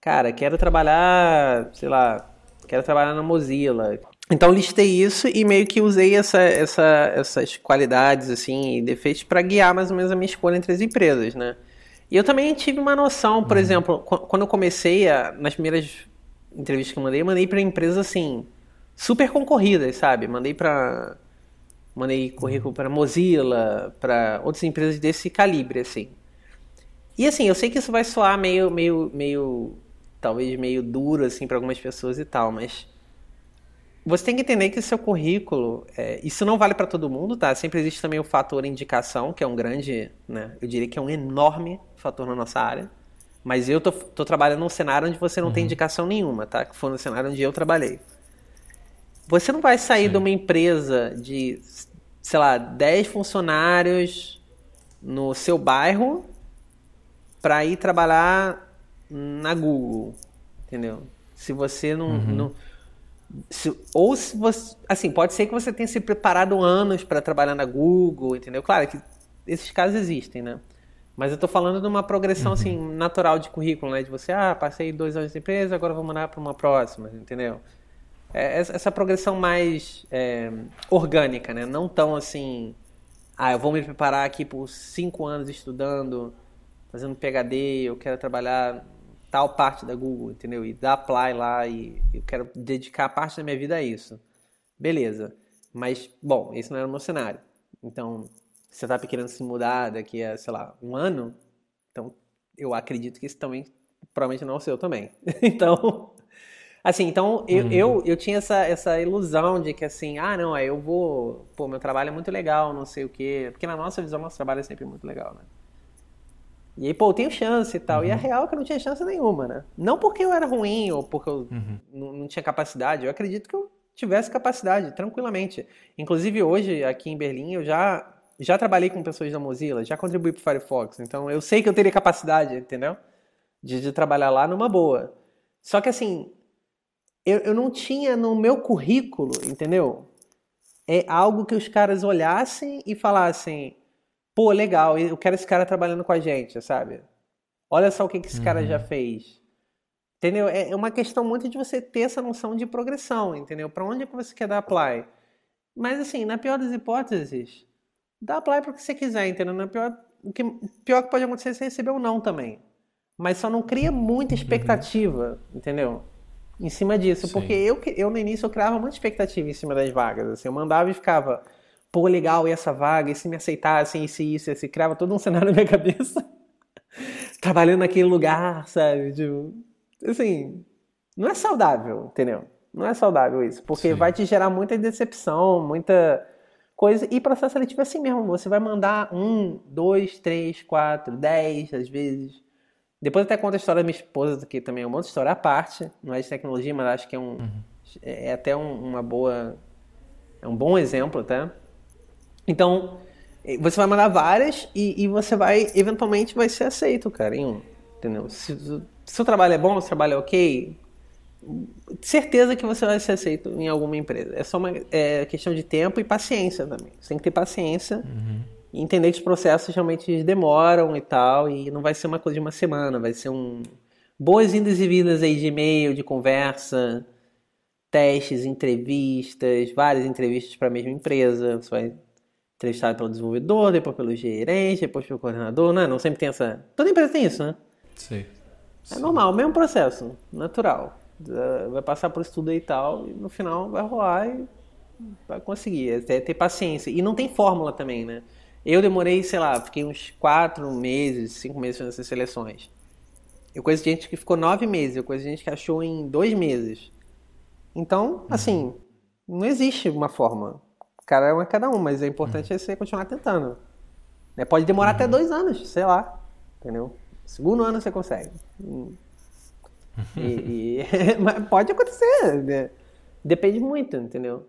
cara, quero trabalhar, sei lá, quero trabalhar na Mozilla. Então listei isso e meio que usei essa, essa, essas qualidades assim e defeitos para guiar mais ou menos a minha escolha entre as empresas, né? E eu também tive uma noção, por uhum. exemplo, quando eu comecei a, nas primeiras entrevistas que eu mandei, eu mandei para empresas assim super concorridas, sabe? Mandei para mandei currículo para Mozilla, para outras empresas desse calibre assim. E assim, eu sei que isso vai soar meio meio meio talvez meio duro assim para algumas pessoas e tal, mas você tem que entender que seu currículo, é, isso não vale para todo mundo, tá? Sempre existe também o fator indicação, que é um grande, né? Eu diria que é um enorme fator na nossa área. Mas eu tô, tô trabalhando num cenário onde você não uhum. tem indicação nenhuma, tá? Que foi no cenário onde eu trabalhei. Você não vai sair Sim. de uma empresa de, sei lá, 10 funcionários no seu bairro para ir trabalhar na Google, entendeu? Se você não, uhum. não se, ou se você, assim, pode ser que você tenha se preparado anos para trabalhar na Google, entendeu? Claro que esses casos existem, né? Mas eu estou falando de uma progressão uhum. assim natural de currículo, né? De você, ah, passei dois anos de empresa, agora vou mandar para uma próxima, entendeu? É, essa progressão mais é, orgânica, né? Não tão assim, ah, eu vou me preparar aqui por cinco anos estudando, fazendo PhD, eu quero trabalhar tal parte da Google, entendeu? E dar apply lá e eu quero dedicar parte da minha vida a isso. Beleza. Mas, bom, esse não era o meu cenário. Então, você está querendo se mudar daqui a, sei lá, um ano, então eu acredito que isso também provavelmente não é o seu também. então, assim, então eu, uhum. eu, eu tinha essa, essa ilusão de que assim, ah, não, eu vou, pô, meu trabalho é muito legal, não sei o quê. Porque na nossa visão, nosso trabalho é sempre muito legal, né? E aí, pô, eu tenho chance e tal. Uhum. E a real é que eu não tinha chance nenhuma, né? Não porque eu era ruim ou porque eu uhum. não, não tinha capacidade. Eu acredito que eu tivesse capacidade, tranquilamente. Inclusive, hoje, aqui em Berlim, eu já, já trabalhei com pessoas da Mozilla, já contribuí para o Firefox. Então, eu sei que eu teria capacidade, entendeu? De, de trabalhar lá numa boa. Só que, assim, eu, eu não tinha no meu currículo, entendeu? É algo que os caras olhassem e falassem pô, legal, eu quero esse cara trabalhando com a gente, sabe? Olha só o que, que esse uhum. cara já uhum. fez. Entendeu? É, é uma questão muito de você ter essa noção de progressão, entendeu? Para onde é que você quer dar apply? Mas assim, na pior das hipóteses, dá apply para o que você quiser, entendeu? Na pior, o que, pior que pode acontecer é você receber um não também. Mas só não cria muita uhum. expectativa, entendeu? Em cima disso. Sim. Porque eu, eu, no início, eu criava muita expectativa em cima das vagas. Assim, eu mandava e ficava pô, legal, e essa vaga, e se me aceitassem, e se isso, e se criava todo um cenário na minha cabeça. Trabalhando naquele lugar, sabe? Tipo, assim, não é saudável, entendeu? Não é saudável isso, porque Sim. vai te gerar muita decepção, muita coisa. E processo seletivo é assim mesmo. Você vai mandar um, dois, três, quatro, dez, às vezes. Depois até conta a história da minha esposa, que também é uma outra história à parte. Não é de tecnologia, mas acho que é um. Uhum. É até um, uma boa. É um bom exemplo até. Então, você vai mandar várias e, e você vai, eventualmente, vai ser aceito, cara, em um. Entendeu? Se, seu trabalho é bom, o trabalho é ok, certeza que você vai ser aceito em alguma empresa. É só uma é, questão de tempo e paciência também. Você tem que ter paciência uhum. E entender que os processos realmente demoram e tal, e não vai ser uma coisa de uma semana, vai ser um boas indas e vindas aí de e-mail, de conversa, testes, entrevistas, várias entrevistas para a mesma empresa. Você vai entrevistado pelo desenvolvedor, depois pelo gerente, depois pelo coordenador, né? Não sempre tem essa. Toda empresa tem isso, né? Sim. É normal, mesmo processo, natural. Vai passar por estudo e tal, e no final vai rolar e vai conseguir. É ter paciência. E não tem fórmula também, né? Eu demorei, sei lá, fiquei uns quatro meses, cinco meses fazendo essas seleções. Eu conheço gente que ficou nove meses, eu conheço gente que achou em dois meses. Então, assim, não existe uma fórmula. Cada um é cada um, mas é importante uhum. você continuar tentando. Né? Pode demorar uhum. até dois anos, sei lá. Entendeu? Segundo ano você consegue. E, e... mas pode acontecer. Né? Depende muito, entendeu?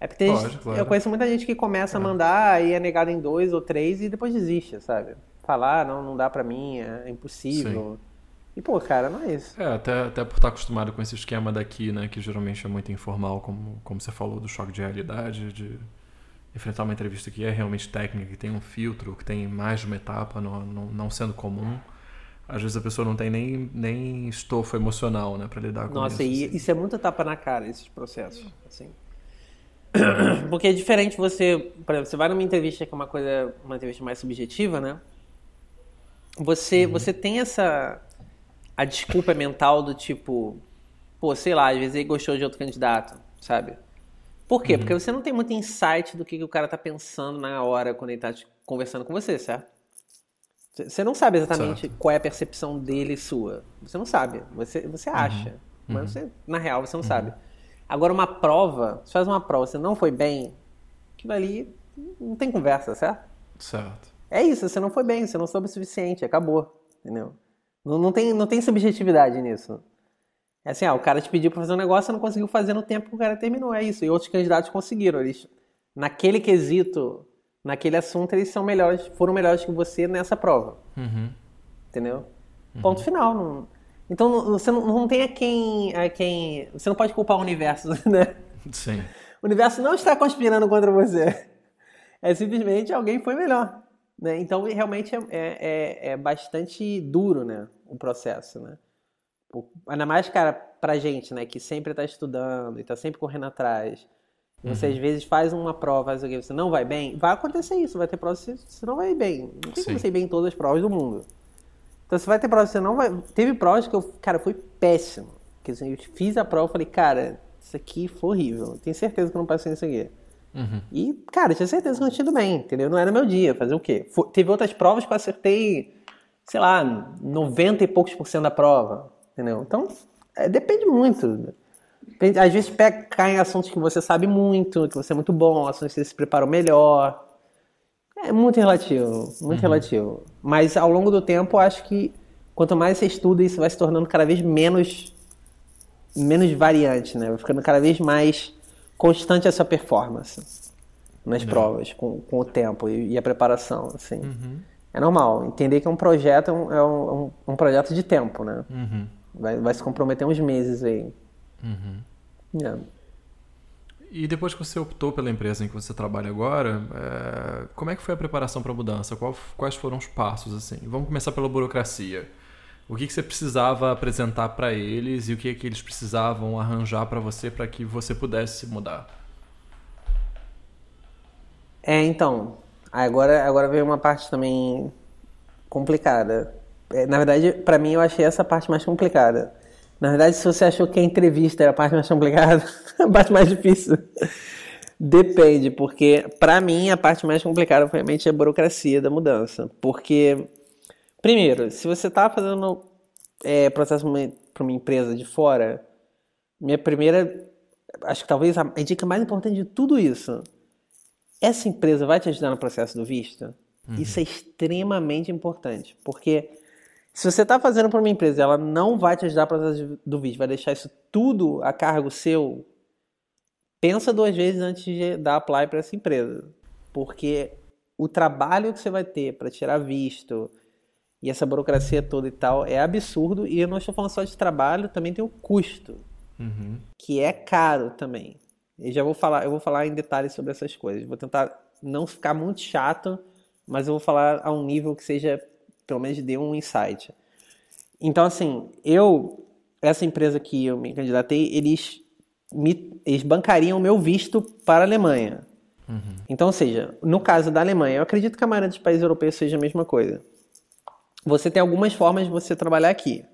É porque pode, gente, claro. eu conheço muita gente que começa é. a mandar e é negado em dois ou três e depois desiste, sabe? Falar, ah, não, não dá pra mim, é impossível. Sim. E, pô, cara, não é isso. É, até, até por estar acostumado com esse esquema daqui, né? Que geralmente é muito informal, como, como você falou, do choque de realidade, de enfrentar uma entrevista que é realmente técnica, que tem um filtro, que tem mais de uma etapa, não, não, não sendo comum. Às vezes a pessoa não tem nem, nem estofo emocional, né, para lidar com Nossa, isso. Nossa, e assim. isso é muita tapa na cara, esses processos, assim. Porque é diferente você, por exemplo, você vai numa entrevista que é uma coisa, uma entrevista mais subjetiva, né? Você, uhum. você tem essa a desculpa mental do tipo, pô, sei lá, às vezes ele gostou de outro candidato, sabe? Por quê? Uhum. Porque você não tem muito insight do que, que o cara tá pensando na hora quando ele tá conversando com você, certo? Você não sabe exatamente certo. qual é a percepção dele sua. Você não sabe. Você, você uhum. acha. Uhum. Mas você, na real, você não uhum. sabe. Agora, uma prova, você faz uma prova, você não foi bem, aquilo ali não tem conversa, certo? Certo. É isso, você não foi bem, você não soube o suficiente, acabou. Entendeu? Não, não, tem, não tem subjetividade nisso. É assim, ah, o cara te pediu para fazer um negócio e não conseguiu fazer no tempo que o cara terminou. É isso. E outros candidatos conseguiram. Eles, naquele quesito, naquele assunto, eles são melhores, foram melhores que você nessa prova. Uhum. Entendeu? Uhum. Ponto final. Não... Então você não, não tem a quem, a quem. Você não pode culpar o universo, né? Sim. O universo não está conspirando contra você. É simplesmente alguém foi melhor. Né? Então, realmente é, é, é, bastante duro né? o processo. Né? Ainda mais, cara, pra gente, né? Que sempre tá estudando e tá sempre correndo atrás. Você uhum. às vezes faz uma prova, faz você não vai bem, vai acontecer isso, vai ter provas que você não vai bem. Não tem como você ir bem em todas as provas do mundo. Então você vai ter provas que você não vai. Teve provas que eu, cara, foi péssimo. Que assim, eu fiz a prova e falei, cara, isso aqui foi horrível. Tenho certeza que eu não passei nisso aqui. Uhum. E, cara, tinha certeza que não tinha ido bem, entendeu? Não era meu dia. Fazer o quê? Foi, teve outras provas que eu acertei, sei lá, 90 e poucos por cento da prova, entendeu? Então, é, depende muito. Às vezes pega, cai em assuntos que você sabe muito, que você é muito bom, assuntos que você se preparou melhor. É muito relativo, muito uhum. relativo. Mas ao longo do tempo, eu acho que quanto mais você estuda, isso vai se tornando cada vez menos menos variante, né? Vai ficando cada vez mais constante essa performance nas uhum. provas, com, com o tempo e, e a preparação, assim. Uhum. É normal. Entender que é um projeto é um, é um, um projeto de tempo, né? Uhum. Vai, vai se comprometer uns meses aí. Uhum. E depois que você optou pela empresa em que você trabalha agora, é... como é que foi a preparação para a mudança? Qual, quais foram os passos assim? Vamos começar pela burocracia. O que, que você precisava apresentar para eles e o que, que eles precisavam arranjar para você para que você pudesse mudar? É, então, agora agora veio uma parte também complicada. É, na verdade, para mim eu achei essa parte mais complicada. Na verdade, se você achou que a entrevista era a parte mais complicada, a parte mais difícil. Depende, porque para mim a parte mais complicada realmente é a burocracia da mudança. Porque Primeiro, se você está fazendo é, processo para uma empresa de fora, minha primeira acho que talvez a, a dica mais importante de tudo isso, essa empresa vai te ajudar no processo do visto? Uhum. Isso é extremamente importante, porque se você está fazendo para uma empresa ela não vai te ajudar processo do visto, vai deixar isso tudo a cargo seu, pensa duas vezes antes de dar apply para essa empresa, porque o trabalho que você vai ter para tirar visto e essa burocracia toda e tal é absurdo. E eu não estou falando só de trabalho, também tem o custo, uhum. que é caro também. E já vou falar, eu vou falar em detalhes sobre essas coisas. Vou tentar não ficar muito chato, mas eu vou falar a um nível que seja, pelo menos, dê um insight. Então, assim, eu, essa empresa que eu me candidatei, eles, me, eles bancariam o meu visto para a Alemanha. Uhum. Então, ou seja, no caso da Alemanha, eu acredito que a maioria dos países europeus seja a mesma coisa. Você tem algumas formas de você trabalhar aqui.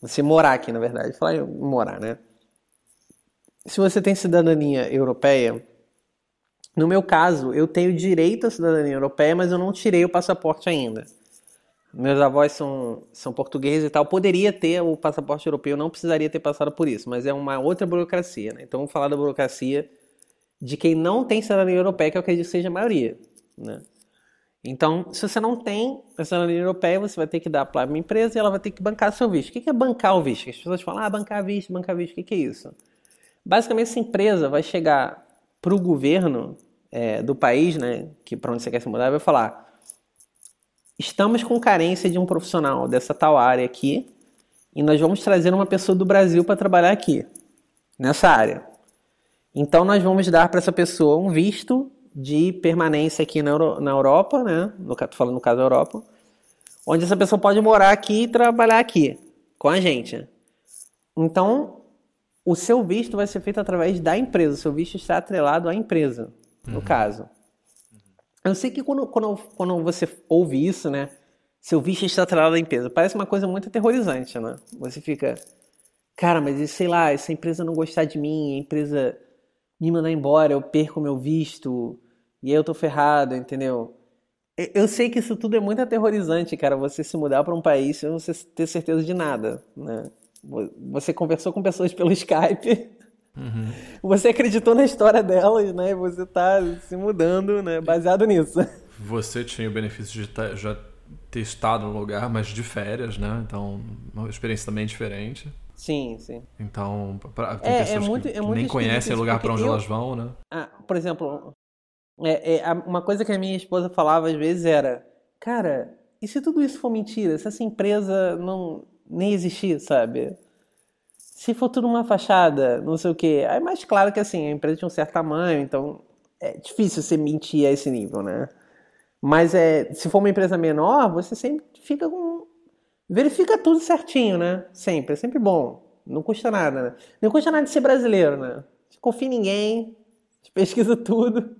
Você morar aqui, na verdade. Falar morar, né? Se você tem cidadania europeia, no meu caso, eu tenho direito à cidadania europeia, mas eu não tirei o passaporte ainda. Meus avós são, são portugueses e tal. Poderia ter o passaporte europeu, não precisaria ter passado por isso, mas é uma outra burocracia, né? Então, vamos falar da burocracia de quem não tem cidadania europeia, que eu acredito que seja a maioria, né? Então, se você não tem a cidadania europeia, você vai ter que dar para uma empresa e ela vai ter que bancar seu visto. O que é bancar o visto? As pessoas falam, ah, bancar visto, bancar visto, o que é isso? Basicamente, essa empresa vai chegar para o governo é, do país, né, que para onde você quer se mudar, vai falar: estamos com carência de um profissional dessa tal área aqui e nós vamos trazer uma pessoa do Brasil para trabalhar aqui, nessa área. Então, nós vamos dar para essa pessoa um visto de permanência aqui na, Euro, na Europa, né? No, tô falando no caso da Europa, onde essa pessoa pode morar aqui e trabalhar aqui com a gente. Então, o seu visto vai ser feito através da empresa. O seu visto está atrelado à empresa, no uhum. caso. Eu sei que quando, quando, quando você ouve isso, né? Seu visto está atrelado à empresa. Parece uma coisa muito aterrorizante, né? Você fica, cara, mas sei lá, essa empresa não gostar de mim, a empresa me mandar embora, eu perco meu visto, e aí eu tô ferrado, entendeu? Eu sei que isso tudo é muito aterrorizante, cara. Você se mudar para um país sem você ter certeza de nada, né? Você conversou com pessoas pelo Skype, uhum. você acreditou na história delas, né? E você tá se mudando, né? Baseado nisso. Você tinha o benefício de tá, já ter estado no lugar, mas de férias, né? Então, uma experiência também diferente. Sim, sim. Então, pra, tem é, é pessoas é muito, que, é muito nem conhecem o lugar para onde eu, elas vão, né? Ah, por exemplo, é, é, uma coisa que a minha esposa falava às vezes era: Cara, e se tudo isso for mentira? Se essa empresa não nem existir, sabe? Se for tudo uma fachada, não sei o quê. Aí, mais claro que assim, a empresa tinha um certo tamanho, então é difícil você mentir a esse nível, né? Mas é, se for uma empresa menor, você sempre fica com. Verifica tudo certinho, né? Sempre. É sempre bom. Não custa nada, né? Não custa nada de ser brasileiro, né? Confia em ninguém, pesquisa tudo.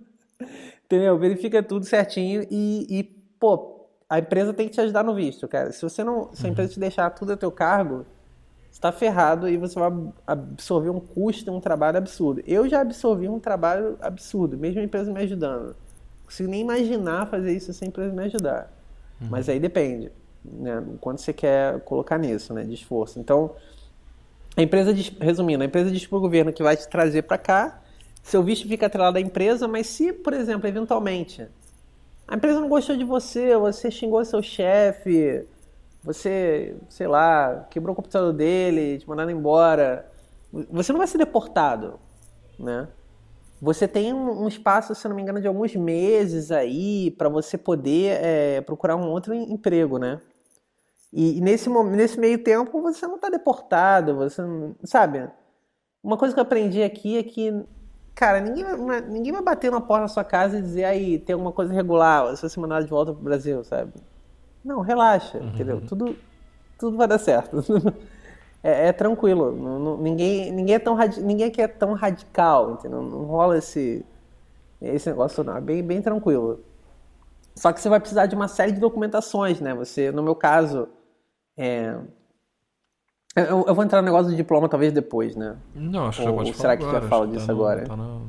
Entendeu? Verifica tudo certinho e, e, pô, a empresa tem que te ajudar no visto, cara. Se você não, se a empresa te deixar tudo a teu cargo, você tá ferrado e você vai absorver um custo, um trabalho absurdo. Eu já absorvi um trabalho absurdo, mesmo a empresa me ajudando. Não consigo nem imaginar fazer isso sem a empresa me ajudar. Uhum. Mas aí depende, né? Quanto você quer colocar nisso, né? De esforço. Então, a empresa, resumindo, a empresa diz pro governo que vai te trazer para cá seu visto fica atrelado à empresa, mas se, por exemplo, eventualmente, a empresa não gostou de você, você xingou seu chefe, você, sei lá, quebrou o computador dele, te mandaram embora, você não vai ser deportado, né? Você tem um, espaço, se não me engano, de alguns meses aí para você poder é, procurar um outro emprego, né? E, e nesse, nesse meio tempo você não está deportado, você não, sabe? Uma coisa que eu aprendi aqui é que Cara, ninguém vai, ninguém vai bater na porta da sua casa e dizer aí tem alguma coisa irregular, você mandar de volta pro Brasil, sabe? Não, relaxa, uhum. entendeu? Tudo, tudo vai dar certo. é, é, tranquilo. Não, não, ninguém, ninguém, é tão ninguém aqui é tão radical, entendeu? Não rola esse, esse negócio não. É bem, bem tranquilo. Só que você vai precisar de uma série de documentações, né? Você, no meu caso, é, eu, eu, vou entrar no negócio do diploma talvez depois, né? Não, acho que já pode Ou será que agora, já fala disso tá agora? tá na,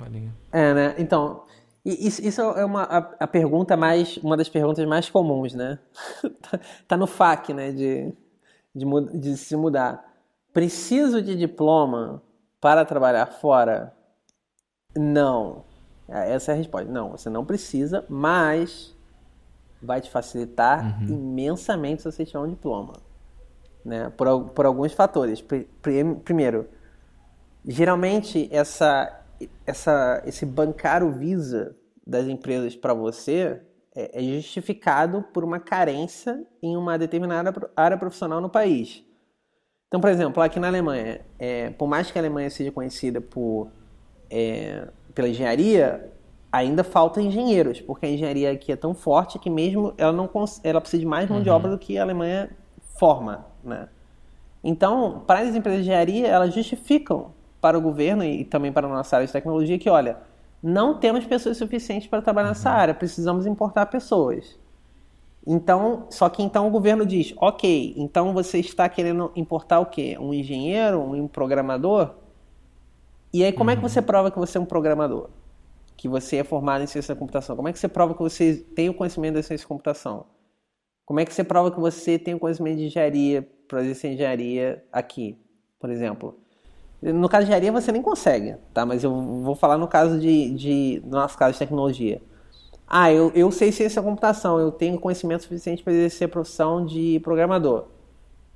na, linha. É, né? Então, isso, isso é uma, a, a, pergunta mais, uma das perguntas mais comuns, né? tá, tá no FAQ, né? De, de, de se mudar. Preciso de diploma para trabalhar fora? Não. É, essa é a resposta. Não, você não precisa, mas vai te facilitar uhum. imensamente se você tiver um diploma. Né? Por, por alguns fatores. Primeiro, geralmente essa, essa, esse bancar o Visa das empresas para você é, é justificado por uma carência em uma determinada área profissional no país. Então, por exemplo, aqui na Alemanha, é, por mais que a Alemanha seja conhecida por, é, pela engenharia, ainda falta engenheiros, porque a engenharia aqui é tão forte que mesmo ela não ela precisa de mais mão uhum. de obra do que a Alemanha forma, né? Então, para as empresas de engenharia, elas justificam para o governo e também para a nossa área de tecnologia que, olha, não temos pessoas suficientes para trabalhar nessa uhum. área, precisamos importar pessoas. Então, só que então o governo diz, ok, então você está querendo importar o quê? Um engenheiro, um programador? E aí como uhum. é que você uhum. prova que você é um programador? Que você é formado em ciência da computação? Como é que você prova que você tem o conhecimento da ciência da computação? Como é que você prova que você tem o conhecimento de engenharia, para exercer engenharia aqui, por exemplo? No caso de engenharia você nem consegue, tá? Mas eu vou falar no caso de, de no nosso caso de tecnologia. Ah, eu, eu sei ciência da computação, eu tenho conhecimento suficiente para exercer a profissão de programador.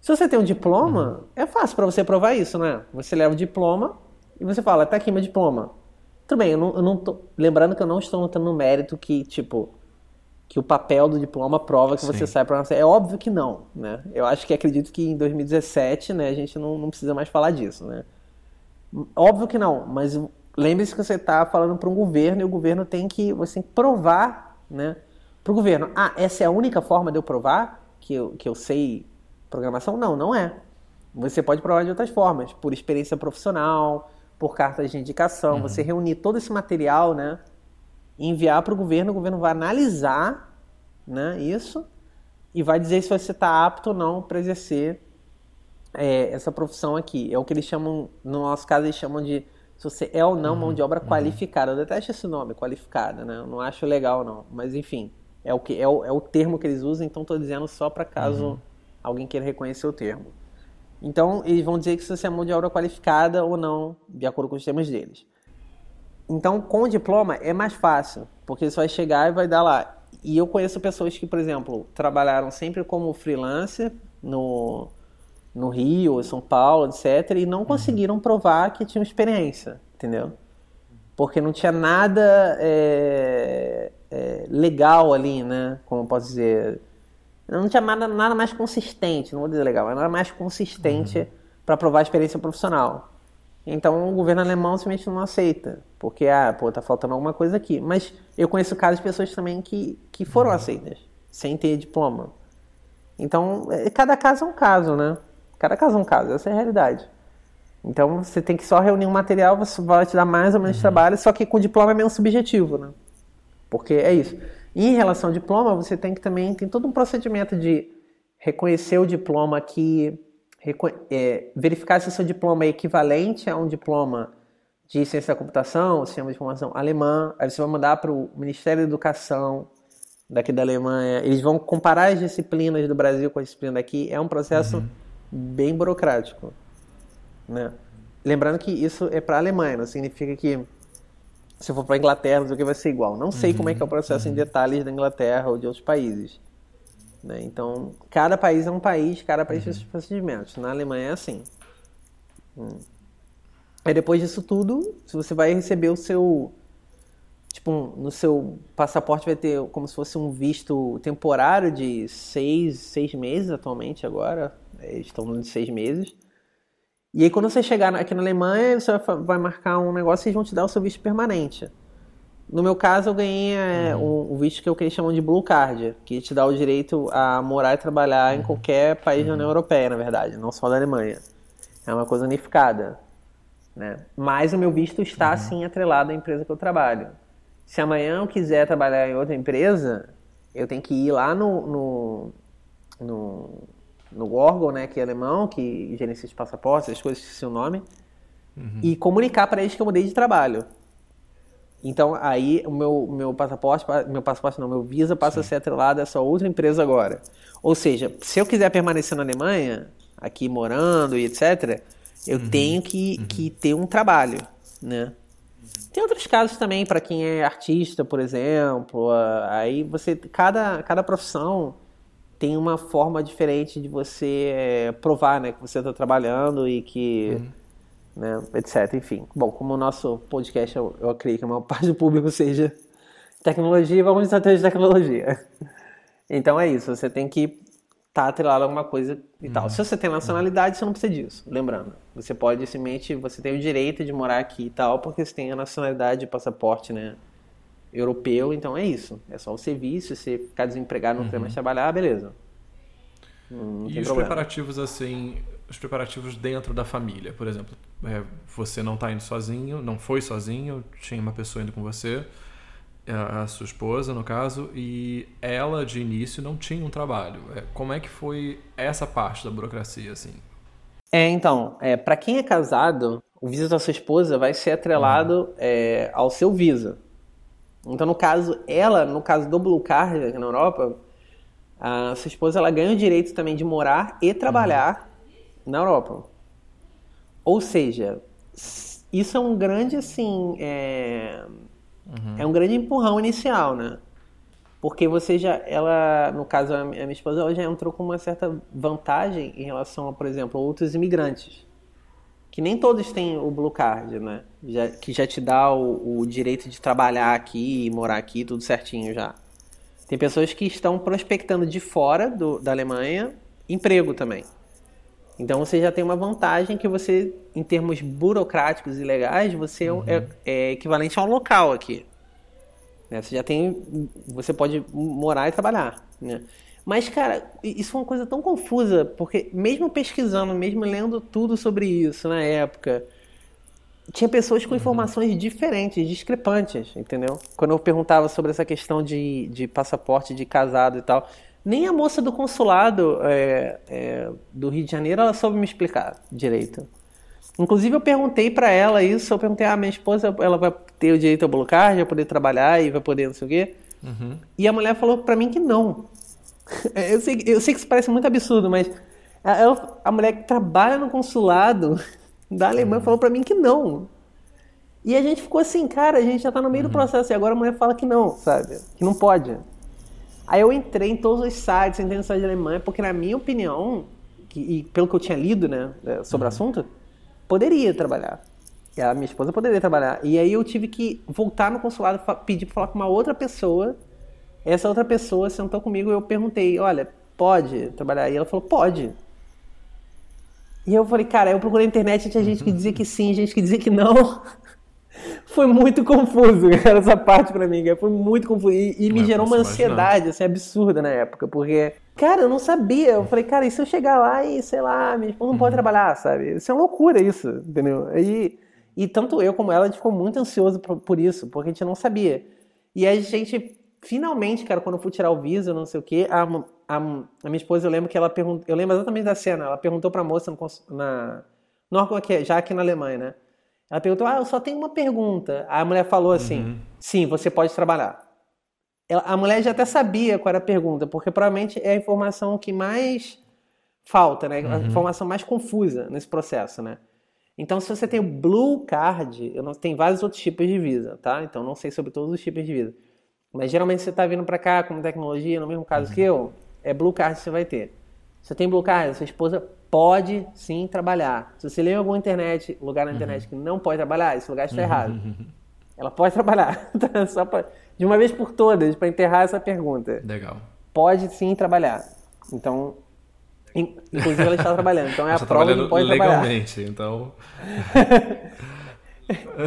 Se você tem um diploma, é fácil para você provar isso, né? Você leva o diploma e você fala, tá aqui meu diploma. Tudo bem, eu não, eu não tô. Lembrando que eu não estou notando no mérito que, tipo, que o papel do diploma prova que Sim. você sai para É óbvio que não, né? Eu acho que acredito que em 2017, né, a gente não, não precisa mais falar disso, né? Óbvio que não, mas lembre-se que você está falando para um governo e o governo tem que você tem que provar, né? Para o governo, ah, essa é a única forma de eu provar que eu, que eu sei programação? Não, não é. Você pode provar de outras formas, por experiência profissional, por cartas de indicação, uhum. você reunir todo esse material, né? Enviar para o governo, o governo vai analisar né, isso e vai dizer se você está apto ou não para exercer é, essa profissão aqui. É o que eles chamam, no nosso caso, eles chamam de se você é ou não mão de obra uhum. qualificada. Eu detesto esse nome, qualificada, né? Eu não acho legal, não. Mas enfim, é o, que, é o, é o termo que eles usam, então estou dizendo só para caso uhum. alguém queira reconhecer o termo. Então, eles vão dizer que se você é mão de obra qualificada ou não, de acordo com os termos deles. Então, com o diploma é mais fácil, porque você vai chegar e vai dar lá. E eu conheço pessoas que, por exemplo, trabalharam sempre como freelancer no, no Rio, São Paulo, etc., e não uhum. conseguiram provar que tinham experiência, entendeu? Porque não tinha nada é, é, legal ali, né? Como eu posso dizer. Não tinha nada, nada mais consistente, não vou dizer legal, mas nada mais consistente uhum. para provar a experiência profissional. Então o governo alemão simplesmente não aceita, porque, ah, pô, tá faltando alguma coisa aqui. Mas eu conheço casos de pessoas também que, que foram uhum. aceitas, sem ter diploma. Então, é, cada caso é um caso, né? Cada caso é um caso, essa é a realidade. Então você tem que só reunir um material, você vai te dar mais ou menos uhum. trabalho, só que com diploma é menos subjetivo, né? Porque é isso. E em relação ao diploma, você tem que também tem todo um procedimento de reconhecer o diploma aqui, é, verificar se o seu diploma é equivalente a um diploma de ciência da computação, sistema de informação alemã, aí você vai mandar para o Ministério da Educação daqui da Alemanha, eles vão comparar as disciplinas do Brasil com a disciplina daqui, é um processo uhum bem burocrático. Né? Lembrando que isso é para a Alemanha, não significa que se for para a Inglaterra, o que vai ser igual. Não sei uhum, como é que é o processo uhum. em detalhes da Inglaterra ou de outros países. Né? Então, cada país é um país, cada país tem seus procedimentos. Na Alemanha é assim. Hum. Aí depois disso tudo, se você vai receber o seu. Tipo, no seu passaporte vai ter como se fosse um visto temporário de seis, seis meses atualmente agora, eles estão de seis meses. E aí, quando você chegar aqui na Alemanha, você vai marcar um negócio e eles vão te dar o seu visto permanente. No meu caso, eu ganhei é, uhum. um, visto que é o que eles chamam de Blue Card, que te dá o direito a morar e trabalhar uhum. em qualquer país da União uhum. Europeia, na verdade, não só da Alemanha. É uma coisa unificada. Né? Mas o meu visto está, uhum. sim, atrelado à empresa que eu trabalho. Se amanhã eu quiser trabalhar em outra empresa, eu tenho que ir lá no, no, no no órgão, né, que é alemão, que gerencia os passaportes, as coisas, esqueci o nome, uhum. e comunicar para eles que eu mudei de trabalho. Então aí o meu, meu passaporte, meu passaporte não, meu visa passa Sim. a ser atrelado a essa outra empresa agora. Ou seja, se eu quiser permanecer na Alemanha, aqui morando e etc., Eu uhum. tenho que, uhum. que ter um trabalho, né? Tem outros casos também para quem é artista, por exemplo. Aí você cada cada profissão tem uma forma diferente de você é, provar, né, que você está trabalhando e que uhum. né, etc. Enfim, bom, como o nosso podcast eu, eu acredito que a maior parte do público seja tecnologia, vamos tratar de tecnologia. Então é isso, você tem que estar tá atrelado a alguma coisa e uhum. tal. Se você tem nacionalidade, você não precisa disso, lembrando. Você pode simplesmente, você tem o direito de morar aqui e tal, porque você tem a nacionalidade de passaporte, né, europeu, então é isso. É só o serviço, se você ficar desempregado, não uhum. mais trabalhar, beleza. Não e os problema. preparativos assim, os preparativos dentro da família, por exemplo, é, você não está indo sozinho, não foi sozinho, tinha uma pessoa indo com você, a sua esposa, no caso, e ela de início não tinha um trabalho. É, como é que foi essa parte da burocracia, assim? É, então, é, para quem é casado, o visto da sua esposa vai ser atrelado uhum. é, ao seu visa. Então, no caso, ela, no caso do Blue Card aqui na Europa, a sua esposa ela ganha o direito também de morar e trabalhar uhum. na Europa. Ou seja, isso é um grande, assim, é, Uhum. É um grande empurrão inicial, né? Porque você já, ela, no caso, a minha esposa, ela já entrou com uma certa vantagem em relação a, por exemplo, outros imigrantes. Que nem todos têm o Blue Card, né? Já, que já te dá o, o direito de trabalhar aqui morar aqui, tudo certinho já. Tem pessoas que estão prospectando de fora do, da Alemanha emprego também. Então você já tem uma vantagem que você, em termos burocráticos e legais, você é uhum. é, é, equivalente a um local aqui. Né? Você já tem. Você pode morar e trabalhar. Né? Mas, cara, isso é uma coisa tão confusa, porque mesmo pesquisando, mesmo lendo tudo sobre isso na época, tinha pessoas com uhum. informações diferentes, discrepantes, entendeu? Quando eu perguntava sobre essa questão de, de passaporte de casado e tal nem a moça do consulado é, é, do Rio de Janeiro ela soube me explicar direito. Inclusive eu perguntei para ela isso, eu perguntei, ah, minha esposa ela vai ter o direito ao blue card, vai poder trabalhar e vai poder não sei o quê. Uhum. E a mulher falou para mim que não. Eu sei, eu sei que isso parece muito absurdo, mas ela, a mulher que trabalha no consulado da Alemanha uhum. falou para mim que não. E a gente ficou assim, cara, a gente já tá no meio uhum. do processo e agora a mulher fala que não, sabe? Que não pode. Aí eu entrei em todos os sites, entrei no site da Alemanha, porque na minha opinião, e pelo que eu tinha lido, né, é, sobre o uhum. assunto, poderia trabalhar. E a minha esposa poderia trabalhar. E aí eu tive que voltar no consulado, pedir para falar com uma outra pessoa. Essa outra pessoa sentou comigo e eu perguntei, olha, pode trabalhar? E ela falou, pode. E eu falei, cara, eu procurei na internet, tinha gente que dizia que sim, gente que dizia que não. foi muito confuso, cara, essa parte pra mim, cara. Foi muito confuso. E, e me gerou uma ansiedade, assim, absurda na época, porque, cara, eu não sabia. Eu falei, cara, e se eu chegar lá e, sei lá, minha esposa não pode uhum. trabalhar, sabe? Isso é uma loucura, isso, entendeu? E, e tanto eu como ela, a gente ficou muito ansioso por, por isso, porque a gente não sabia. E a gente, finalmente, cara, quando eu fui tirar o visa, não sei o quê, a, a, a minha esposa, eu lembro que ela perguntou, eu lembro exatamente da cena, ela perguntou pra moça no, na, no órgão aqui, já aqui na Alemanha, né? Ela perguntou: Ah, eu só tenho uma pergunta. A mulher falou assim: uhum. Sim, você pode trabalhar. Ela, a mulher já até sabia qual era a pergunta, porque provavelmente é a informação que mais falta, né? A uhum. informação mais confusa nesse processo, né? Então, se você tem o Blue Card, eu não, tem vários outros tipos de visa, tá? Então, não sei sobre todos os tipos de visa. Mas geralmente você está vindo para cá com tecnologia, no mesmo caso uhum. que eu, é Blue Card que você vai ter. Você tem Blue Card, sua esposa pode sim trabalhar. Se você lê em alguma internet, lugar na internet uhum. que não pode trabalhar, esse lugar está errado. Uhum. Ela pode trabalhar. Só pra, de uma vez por todas, para enterrar essa pergunta. Legal. Pode sim trabalhar. Então, inclusive ela está trabalhando. Então é a prova que pode legalmente, trabalhar. então.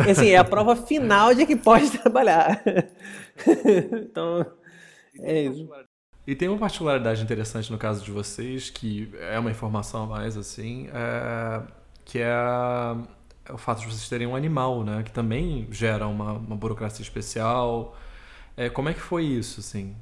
assim, é a prova final de que pode trabalhar. então, é isso. E tem uma particularidade interessante no caso de vocês, que é uma informação a mais, assim, é, que é, é, o fato de vocês terem um animal, né? Que também gera uma, uma burocracia especial. É, como é que foi isso, assim?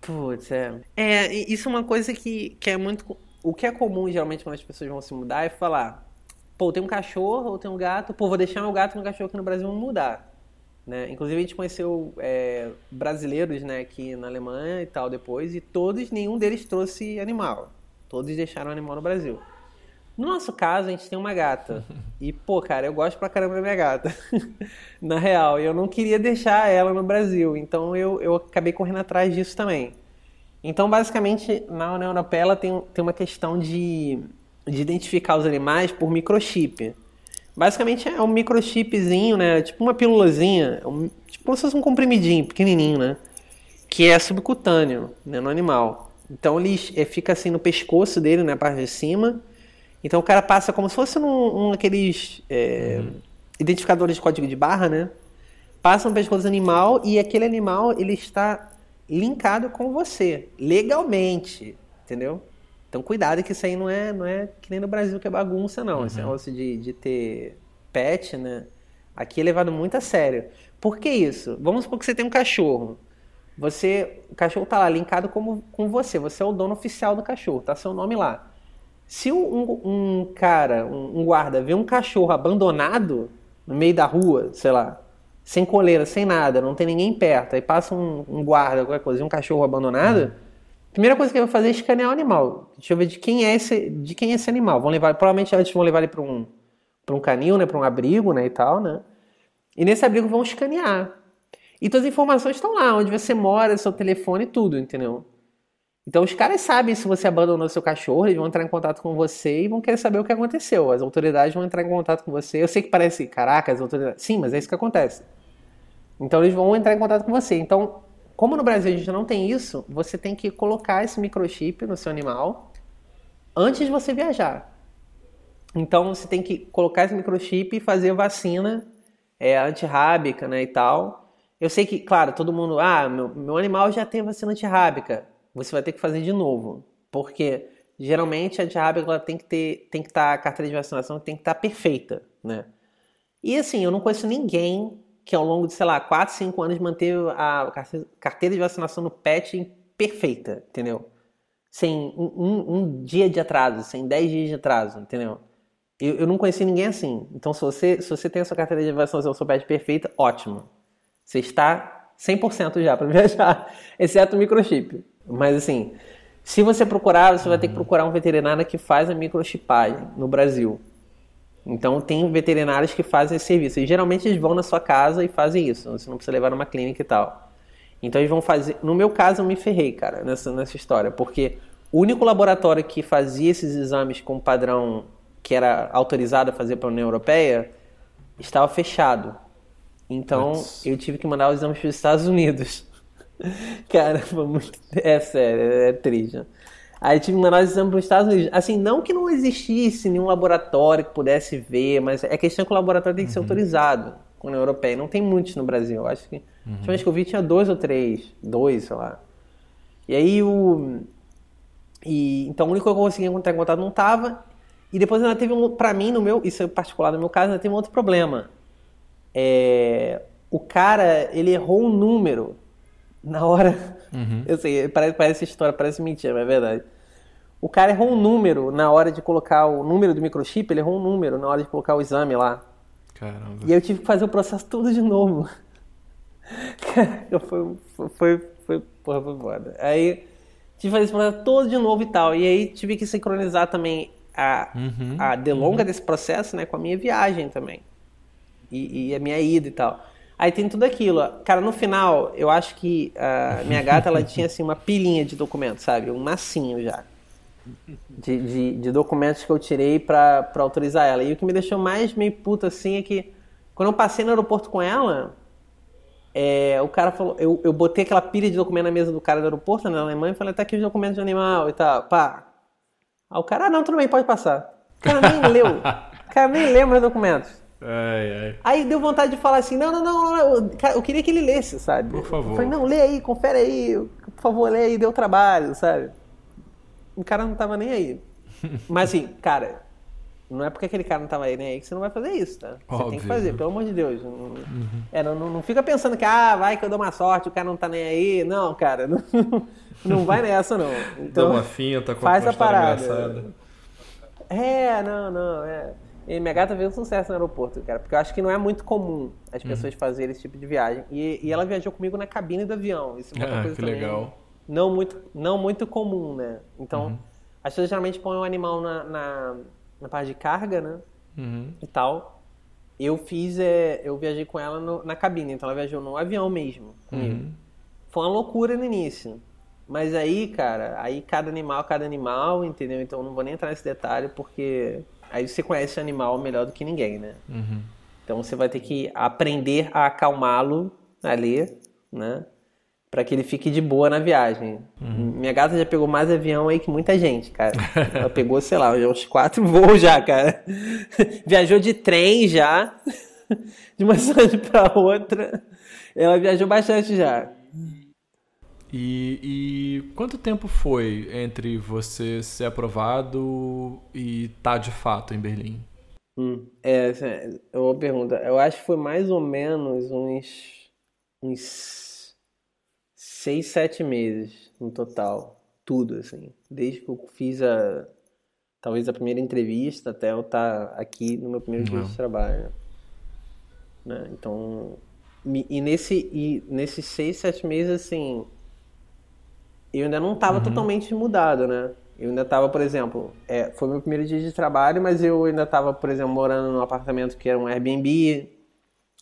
Putz, é. É, isso é uma coisa que, que é muito. O que é comum geralmente quando as pessoas vão se mudar é falar: pô, tem um cachorro ou tem um gato, pô, vou deixar meu gato no cachorro aqui no Brasil e mudar. Né? Inclusive a gente conheceu é, brasileiros né, aqui na Alemanha e tal depois, e todos, nenhum deles trouxe animal. Todos deixaram animal no Brasil. No nosso caso, a gente tem uma gata. E, pô, cara, eu gosto pra caramba da minha gata. Na real, eu não queria deixar ela no Brasil. Então eu, eu acabei correndo atrás disso também. Então, basicamente, na União Europeia ela tem, tem uma questão de, de identificar os animais por microchip. Basicamente é um microchipzinho, né? Tipo uma pílulazinha, é um, tipo como se fosse um comprimidinho, pequenininho, né? Que é subcutâneo, né, no animal. Então ele é, fica assim no pescoço dele, na parte de cima. Então o cara passa como se fosse um, um aqueles é, uhum. identificadores de código de barra, né? Passa no pescoço do animal e aquele animal ele está linkado com você, legalmente, entendeu? Então cuidado que isso aí não é, não é que nem no Brasil que é bagunça, não. Uhum. Esse negócio de, de ter pet, né? Aqui é levado muito a sério. Por que isso? Vamos supor que você tem um cachorro. Você, o cachorro tá lá linkado como, com você. Você é o dono oficial do cachorro, tá seu nome lá. Se um, um cara, um, um guarda, vê um cachorro abandonado no meio da rua, sei lá, sem coleira, sem nada, não tem ninguém perto, aí passa um, um guarda, qualquer coisa, e um cachorro abandonado, uhum. Primeira coisa que ele vai fazer é escanear o animal. Deixa eu ver de quem é esse, de quem é esse animal. Vão levar, provavelmente antes vão levar ele para um, para um canil, né, para um abrigo, né, e tal, né? E nesse abrigo vão escanear. E todas as informações estão lá, onde você mora, seu telefone, tudo, entendeu? Então os caras sabem se você abandonou seu cachorro, eles vão entrar em contato com você e vão querer saber o que aconteceu. As autoridades vão entrar em contato com você. Eu sei que parece, caraca, as autoridades. Sim, mas é isso que acontece. Então eles vão entrar em contato com você. Então, como no Brasil a gente não tem isso, você tem que colocar esse microchip no seu animal antes de você viajar. Então você tem que colocar esse microchip e fazer vacina é, antirrábica, né, e tal. Eu sei que, claro, todo mundo, ah, meu, meu animal já tem vacina antirrábica você vai ter que fazer de novo. Porque geralmente a antirrábica tem que ter, tem que estar, tá, a carteira de vacinação tem que estar tá perfeita, né? E assim, eu não conheço ninguém que ao longo de, sei lá, 4, 5 anos manteve a carteira de vacinação no PET perfeita, entendeu? Sem um, um, um, dia de atraso, sem 10 dias de atraso, entendeu? Eu, eu não conheci ninguém assim. Então, se você, se você tem a sua carteira de vacinação, seu PET perfeita, ótimo. Você está 100% já para viajar, exceto o microchip. Mas assim, se você procurar, você vai ter que procurar um veterinário que faz a microchipagem no Brasil. Então tem veterinários que fazem esse serviço. E geralmente eles vão na sua casa e fazem isso. Você não precisa levar numa clínica e tal. Então eles vão fazer. No meu caso, eu me ferrei, cara, nessa, nessa história. Porque o único laboratório que fazia esses exames com padrão que era autorizado a fazer para a União Europeia estava fechado. Então eu tive que mandar os exames para os Estados Unidos. Cara, foi muito. É sério, é triste. Aí tive que mandar exame para os Estados Unidos. Assim, não que não existisse nenhum laboratório que pudesse ver, mas é questão que o laboratório tem que ser uhum. autorizado com a União Europeia. Não tem muitos no Brasil. Acho que. Uhum. A última vez que eu vi tinha dois ou três. Dois, sei lá. E aí o. E, então o único que eu consegui entrar em contato não estava. E depois ainda teve um. Pra mim, no meu. Isso é particular no meu caso, ainda teve um outro problema. É, o cara, ele errou um número na hora. Uhum. Eu sei, parece, parece história, parece mentira, mas é verdade. O cara errou um número na hora de colocar o número do microchip, ele errou um número na hora de colocar o exame lá. Caramba. E aí eu tive que fazer o processo tudo de novo. Cara, foi, foi, foi, porra, foi foda. Aí tive que fazer esse processo todo de novo e tal. E aí tive que sincronizar também a, uhum, a delonga uhum. desse processo né, com a minha viagem também. E, e a minha ida e tal. Aí tem tudo aquilo. Cara, no final, eu acho que a minha gata ela tinha assim uma pilinha de documentos, sabe? Um massinho já. De, de, de documentos que eu tirei pra, pra autorizar ela. E o que me deixou mais meio puta assim é que quando eu passei no aeroporto com ela, é, o cara falou, eu, eu botei aquela pilha de documento na mesa do cara do aeroporto, né, na Alemanha, e falei, tá aqui os documentos de animal e tal, pá. Aí o cara, ah, não, tudo bem, pode passar. O cara nem leu. O cara nem leu meus documentos. Ai, ai. Aí deu vontade de falar assim: não, não, não, não, eu, eu queria que ele lesse, sabe? Por favor. Eu falei: não, lê aí, confere aí, por favor, lê aí, deu trabalho, sabe? O cara não tava nem aí. Mas assim, cara, não é porque aquele cara não tava aí nem aí que você não vai fazer isso, tá? Você Óbvio. tem que fazer, pelo amor de Deus. Não, uhum. é, não, não, fica pensando que, ah, vai que eu dou uma sorte, o cara não tá nem aí. Não, cara, não, não vai nessa, não. Então, Dá uma finta, faz a parada. Engraçada. É, não, não, é. E minha gata fez um sucesso no aeroporto, cara, porque eu acho que não é muito comum as uhum. pessoas uhum. fazerem esse tipo de viagem. E, e, ela viajou comigo na cabine do avião. Isso é uma ah, coisa que legal. Não muito, não muito comum, né? Então, uhum. as pessoas geralmente põem o animal na, na, na parte de carga, né? Uhum. E tal. Eu fiz, é, eu viajei com ela no- na cabine, então ela viajou no avião mesmo comigo. Uhum. Foi uma loucura no início. Mas aí, cara, aí cada animal, cada animal, entendeu? Então eu não vou nem entrar nesse detalhe, porque aí você conhece o animal melhor do que ninguém, né? Uhum. Então você vai ter que aprender a acalmá-lo ali, né? Pra que ele fique de boa na viagem. Minha gata já pegou mais avião aí que muita gente, cara. Ela pegou, sei lá, já uns quatro voos já, cara. Viajou de trem já. De uma cidade pra outra. Ela viajou bastante já. E, e quanto tempo foi entre você ser aprovado e estar de fato em Berlim? Hum, é, é uma pergunta. Eu acho que foi mais ou menos uns, uns seis, sete meses no total. Tudo, assim. Desde que eu fiz a, talvez a primeira entrevista até eu estar aqui no meu primeiro dia Não. de trabalho. Né? Então, e, nesse, e nesses seis, sete meses, assim, eu ainda não estava totalmente mudado, né? Eu ainda estava, por exemplo, é, foi meu primeiro dia de trabalho, mas eu ainda estava, por exemplo, morando num apartamento que era um Airbnb.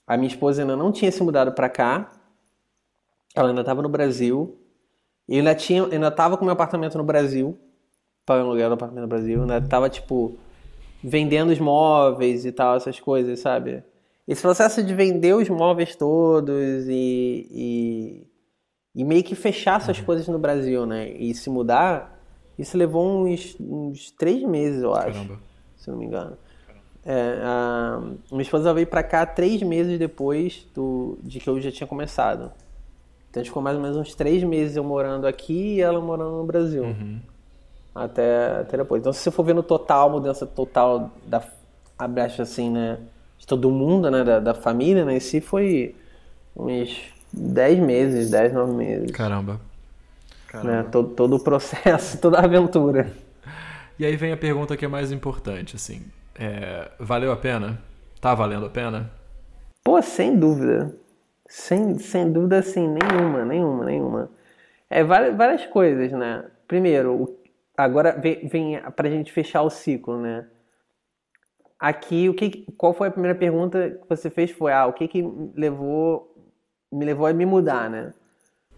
A minha esposa ainda não tinha se mudado para cá. Ela ainda estava no Brasil. Eu ainda tinha, ainda estava com meu apartamento no Brasil, pagando aluguel do apartamento no Brasil. Eu ainda estava tipo vendendo os móveis e tal, essas coisas, sabe? Esse processo de vender os móveis todos e, e, e meio que fechar essas coisas no Brasil, né? E se mudar, isso levou uns, uns três meses, eu acho, Caramba. se não me engano. É, a, minha esposa veio pra cá três meses depois do, de que eu já tinha começado. Então a gente ficou mais ou menos uns três meses eu morando aqui e ela morando no Brasil. Até, até depois. Então se você for ver no total, mudança total da abraço assim, né? De todo mundo, né? Da, da família, né? Em si foi uns 10 meses, 10, 9 meses. Caramba. Né? Todo, todo o processo, toda a aventura. E aí vem a pergunta que é mais importante, assim. É, valeu a pena? Tá valendo a pena? Pô, sem dúvida. Sem, sem dúvida, assim, nenhuma, nenhuma, nenhuma. É várias, várias coisas, né? Primeiro, agora vem, vem pra gente fechar o ciclo, né? Aqui, o que, qual foi a primeira pergunta que você fez? Foi, ah, o que que levou, me levou a me mudar, né?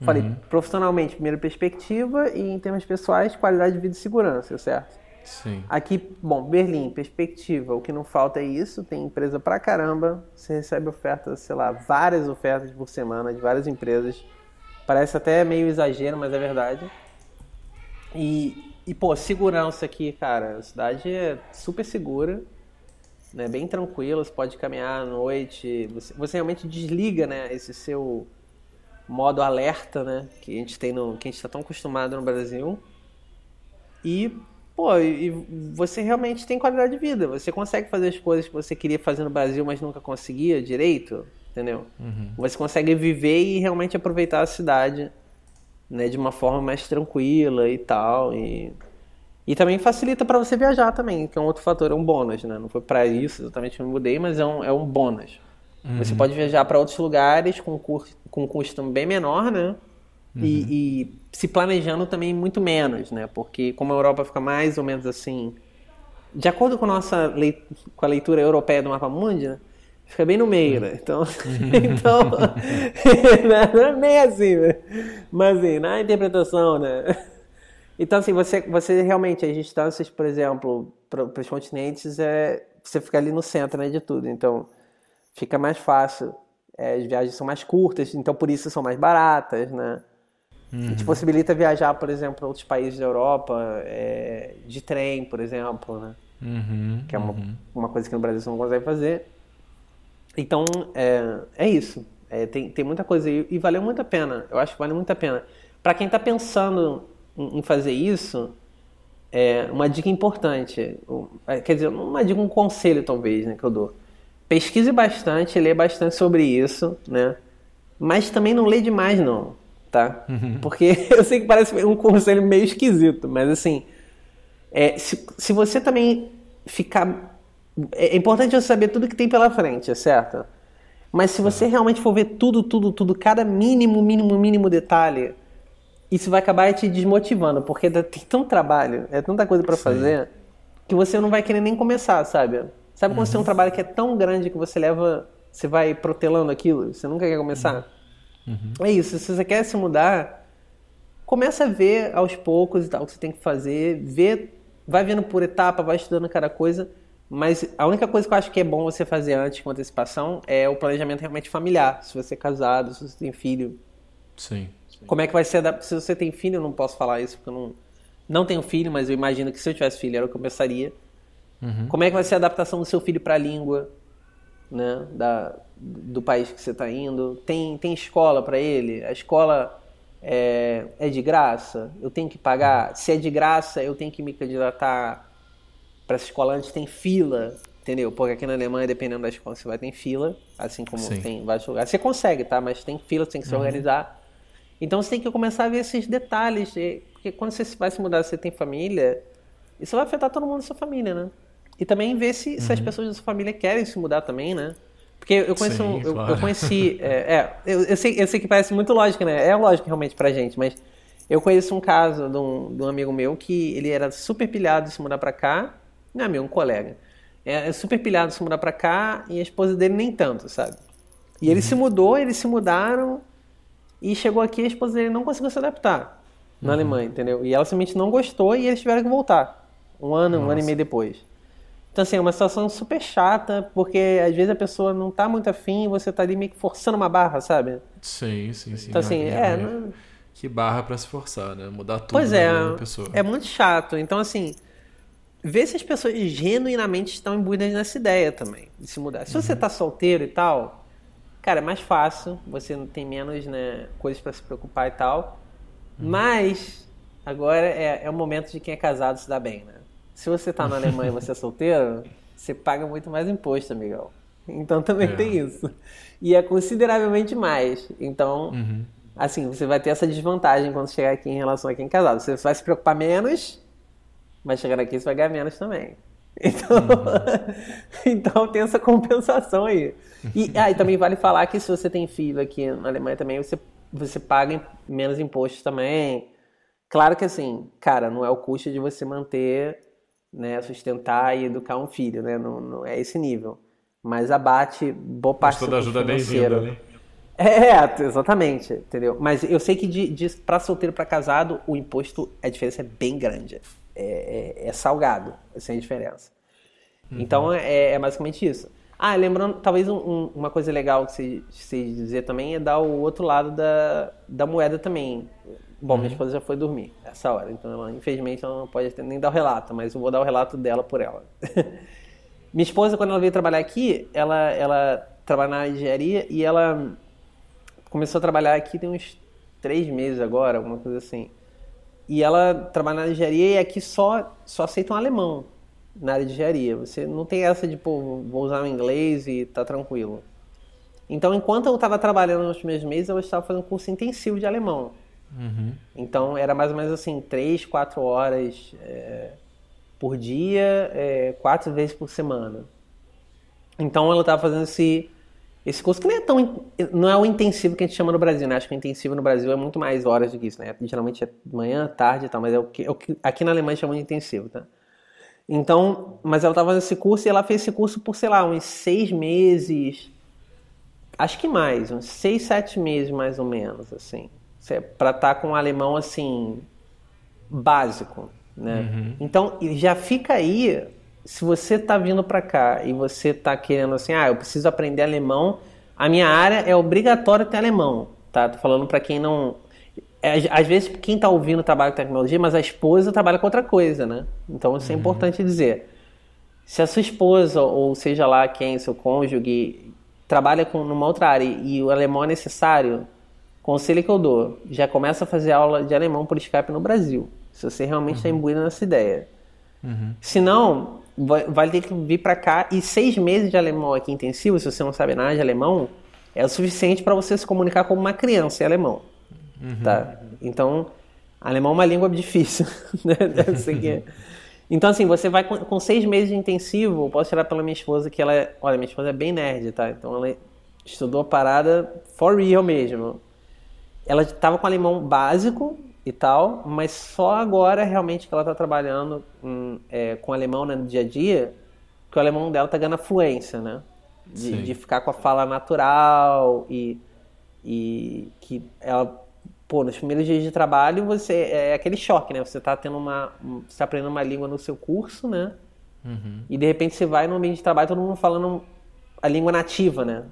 Falei, profissionalmente, primeira perspectiva e em termos pessoais, qualidade de vida e segurança, certo? Sim. Aqui, bom, Berlim, perspectiva. O que não falta é isso. Tem empresa pra caramba. Você recebe ofertas, sei lá, várias ofertas por semana de várias empresas. Parece até meio exagero, mas é verdade. E, e pô, segurança aqui, cara. A cidade é super segura, né? Bem tranquila. Você pode caminhar à noite. Você, você realmente desliga, né? Esse seu modo alerta, né? Que a gente tem no, que a gente está tão acostumado no Brasil. E, pô, e e você realmente tem qualidade de vida. Você consegue fazer as coisas que você queria fazer no Brasil, mas nunca conseguia direito, entendeu? Você consegue viver e realmente aproveitar a cidade, né, de uma forma mais tranquila e tal. E, e também facilita para você viajar também, que é um outro fator, é um bônus, né? Não foi para isso exatamente que eu me mudei, mas é um, é um bônus. Você pode viajar para outros lugares com, com custo bem menor, né? E, e se planejando também muito menos, né? Porque como a Europa fica mais ou menos assim, de acordo com a nossa lei, com a leitura europeia do mapa mundi, né? fica bem no meio, né? Então, então não é bem assim, né? mas assim, na interpretação, né? Então assim, você, você realmente as distâncias, por exemplo, para os continentes é você fica ali no centro, né, de tudo. Então fica mais fácil. É, as viagens são mais curtas, então por isso são mais baratas, né? E te possibilita viajar, por exemplo, para outros países da Europa, é, de trem, por exemplo, né? Uhum, Que é uma, uma coisa que no Brasil você não consegue fazer. Então, é, é isso. É, tem, tem muita coisa aí e valeu muito a pena. Eu acho que vale muito a pena. Para quem está pensando em, fazer isso, é uma dica importante. é, Quer dizer, uma dica, um conselho talvez, né, que eu dou. Pesquise bastante, lê bastante sobre isso, né? Mas também não lê demais, não, tá? Porque eu sei que parece um conselho meio esquisito, mas assim, é, se, se você também ficar. É é importante você saber tudo que tem pela frente, certo? Mas se você realmente for ver tudo, tudo, tudo, cada mínimo, mínimo, mínimo detalhe, isso vai acabar te desmotivando, porque tem tanto trabalho, é tanta coisa pra fazer, que você não vai querer nem começar, sabe? Sabe quando uhum. você tem um trabalho que é tão grande que você leva, você vai protelando aquilo, você nunca quer começar? Uhum. É isso, se você quer se mudar, começa a ver aos poucos e tal o que você tem que fazer, vê, vai vendo por etapa, vai estudando cada coisa, mas a única coisa que eu acho que é bom você fazer antes com antecipação é o planejamento realmente familiar, se você é casado, se você tem filho. Sim. Como é que vai ser, se você tem filho, eu não posso falar isso porque eu não não tenho filho, mas eu imagino que se eu tivesse filho era o que eu pensaria. Uhum. Como é que vai ser a adaptação do seu filho para a língua, né, da, do país que você está indo? Tem, tem escola para ele? A escola é, é de graça? Eu tenho que pagar? Se é de graça, eu tenho que me candidatar para essa escola antes? Tem fila? Entendeu? Porque aqui na Alemanha, dependendo da escola, você vai ter fila, assim como Sim. tem vários lugares. Você consegue, tá? Mas tem fila, você tem que se uhum. organizar. Então você tem que começar a ver esses detalhes. Porque quando você vai se mudar, você tem família, isso vai afetar todo mundo da sua família, né? E também ver se, uhum. se as uhum. pessoas da sua família querem se mudar também, né? Porque eu conheço Sim, um, eu, claro. eu, conheci. É, é eu, eu, sei, eu sei que parece muito lógico, né? É lógico realmente pra gente, mas eu conheço um caso de um, de um amigo meu que ele era super pilhado de se mudar pra cá. Não é meu, um colega. É, é super pilhado de se mudar pra cá e a esposa dele nem tanto, sabe? E ele uhum. se mudou, eles se mudaram e chegou aqui a esposa dele não conseguiu se adaptar na uhum. Alemanha, entendeu? E ela simplesmente não gostou e eles tiveram que voltar. Um ano, Nossa. um ano e meio depois. Então, assim, é uma situação super chata, porque às vezes a pessoa não tá muito afim e você tá ali meio que forçando uma barra, sabe? Sim, sim, sim. Então, assim, é. é não... Que barra para se forçar, né? Mudar tudo pois é, pessoa. É muito chato. Então, assim, ver se as pessoas genuinamente estão imbuídas nessa ideia também, de se mudar. Se uhum. você tá solteiro e tal, cara, é mais fácil, você não tem menos né, coisas para se preocupar e tal. Mas agora é, é o momento de quem é casado se dar bem, né? Se você está na Alemanha e você é solteiro, você paga muito mais imposto, amigão. Então também é. tem isso. E é consideravelmente mais. Então, uhum. assim, você vai ter essa desvantagem quando chegar aqui em relação a quem é casado. Você vai se preocupar menos, mas chegando aqui você vai ganhar menos também. Então, uhum. então tem essa compensação aí. E ah, também vale falar que se você tem filho aqui na Alemanha também, você você paga menos impostos também. Claro que assim, cara, não é o custo de você manter, né, sustentar e educar um filho, né? Não, não é esse nível. Mas abate boa parte Mas toda ajuda é bem-vinda, né? É, exatamente, entendeu? Mas eu sei que de, de para solteiro para casado, o imposto, a diferença é bem grande. É, é, é salgado, sem diferença. Uhum. Então é, é basicamente isso. Ah, lembrando, talvez um, um, uma coisa legal que se, se dizer também é dar o outro lado da, da moeda também. Bom, uhum. minha esposa já foi dormir essa hora, então ela, infelizmente ela não pode nem dar o relato, mas eu vou dar o relato dela por ela. minha esposa, quando ela veio trabalhar aqui, ela, ela trabalha na engenharia e ela começou a trabalhar aqui tem uns três meses agora, alguma coisa assim. E ela trabalha na engenharia e aqui só, só aceita um alemão na área de engenharia. Você não tem essa de, pô, vou usar o inglês e tá tranquilo. Então, enquanto eu estava trabalhando nos primeiros meses, eu estava fazendo um curso intensivo de alemão. Uhum. Então, era mais ou menos assim, três, quatro horas é, por dia, é, quatro vezes por semana. Então, ela estava fazendo esse, esse curso que não é tão não é o intensivo que a gente chama no Brasil, né? Acho que o intensivo no Brasil é muito mais horas do que isso, né? Geralmente é manhã, tarde e tal, mas é o que, é o que aqui na Alemanha chamam de intensivo, tá? Então, mas ela estava fazendo esse curso e ela fez esse curso por, sei lá, uns seis meses. Acho que mais, uns seis, sete meses mais ou menos, assim. Para estar tá com um alemão, assim, básico, né? Uhum. Então, já fica aí, se você está vindo para cá e você está querendo assim, ah, eu preciso aprender alemão, a minha área é obrigatório ter alemão, tá? Tô falando para quem não é, às vezes quem está ouvindo trabalha com tecnologia, mas a esposa trabalha com outra coisa, né? Então isso é uhum. importante dizer. Se a sua esposa, ou seja lá quem, seu cônjuge, trabalha com numa outra área e o alemão é necessário, conselho que eu dou, já começa a fazer aula de alemão por Skype no Brasil. Se você realmente está uhum. imbuído nessa ideia. Uhum. Se não, vai, vai ter que vir para cá e seis meses de alemão aqui intensivo, se você não sabe nada de alemão, é o suficiente para você se comunicar como uma criança em alemão. Uhum. Tá? Então, alemão é uma língua difícil. Né? É. Então, assim, você vai com, com, seis meses de intensivo, posso tirar pela minha esposa que ela é. Olha, minha esposa é bem nerd, tá? Então ela estudou a parada for real mesmo. Ela estava com alemão básico e tal, mas só agora realmente que ela está trabalhando hum, é, com alemão né, no dia a dia, que o alemão dela está ganhando fluência, né? De, de, ficar com a fala natural e, e que ela, pô, nos primeiros dias de trabalho você é aquele choque, né? Você está tendo uma, você tá aprendendo uma língua no seu curso, né? Uhum. E de repente você vai no ambiente de trabalho todo mundo falando a língua nativa, né?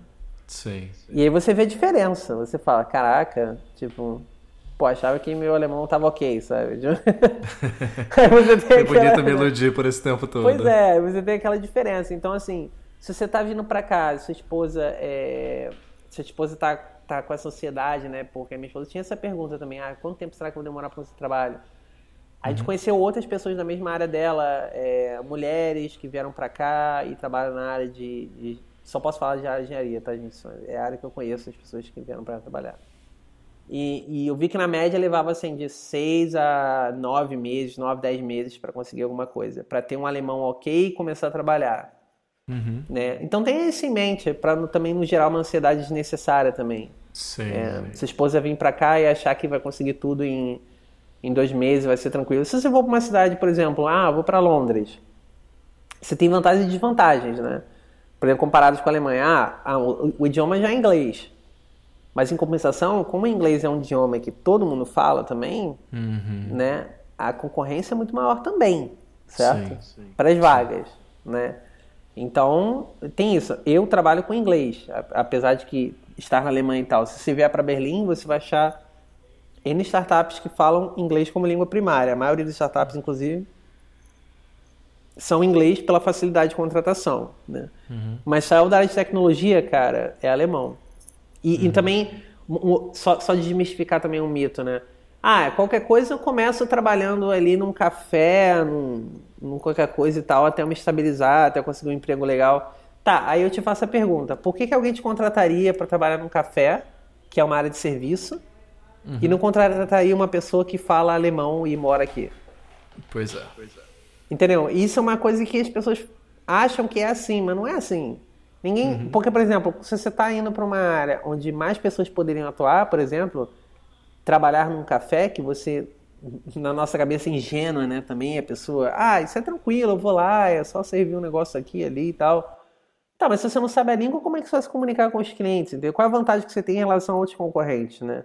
Sim. E aí você vê a diferença. Você fala, caraca, tipo, pô, achava que meu alemão tava ok, sabe? você é aquela... bonito me iludir por esse tempo todo. Pois é, você tem aquela diferença. Então, assim, se você tá vindo pra casa, sua esposa é... Sua esposa tá, tá com essa ansiedade, né? Porque a minha esposa tinha essa pergunta também, ah, quanto tempo será que eu vou demorar para esse trabalho? A gente uhum. conheceu outras pessoas da mesma área dela, é, mulheres que vieram para cá e trabalham na área de, de, Só posso falar de área de engenharia, tá, gente? É a área que eu conheço, as pessoas que vieram para trabalhar. E, e, eu vi que na média levava assim de 6 a 9 meses, 9, 10 meses para conseguir alguma coisa, para ter um alemão ok e começar a trabalhar. Uhum. Né? Então tenha isso em mente, para também não gerar uma ansiedade desnecessária também. Sim. É, sua esposa vir para cá e achar que vai conseguir tudo em em dois meses vai ser tranquilo. Se você for para uma cidade, por exemplo, ah, vou para Londres, você tem vantagens e desvantagens, né? Por exemplo, comparados com a Alemanha, ah, ah o, o, idioma já é inglês. Mas em compensação, como o inglês é um idioma que todo mundo fala também, uhum. né? A concorrência é muito maior também, certo? Para as vagas, né? Então, tem isso. Eu trabalho com inglês, apesar de que estar na Alemanha e tal. Se você vier para Berlim, você vai achar N startups que falam inglês como língua primária. A maioria das startups, inclusive, são inglês pela facilidade de contratação. Né? Uhum. Mas saiu da área de tecnologia, cara, é alemão. E, uhum. e também, só, só desmistificar também um mito, né? Ah, qualquer coisa eu começo trabalhando ali num café, num, num qualquer coisa e tal, até eu me estabilizar, até eu conseguir um emprego legal. Tá, aí eu te faço a pergunta: por que, que alguém te contrataria para trabalhar num café, que é uma área de serviço, Uhum. E não contrataria uma pessoa que fala alemão e mora aqui. Pois é. Entendeu? Isso é uma coisa que as pessoas acham que é assim, mas não é assim. Ninguém. Uhum. Porque, por exemplo, se você está indo para uma área onde mais pessoas poderiam atuar, por exemplo, trabalhar num café que você. Na nossa cabeça ingênua, né? Também a pessoa, ah, isso é tranquilo, eu vou lá, é só servir um negócio aqui ali e tal. Tá, mas se você não sabe a língua, como é que você vai se comunicar com os clientes? Entendeu? Qual é a vantagem que você tem em relação a outros concorrentes, né?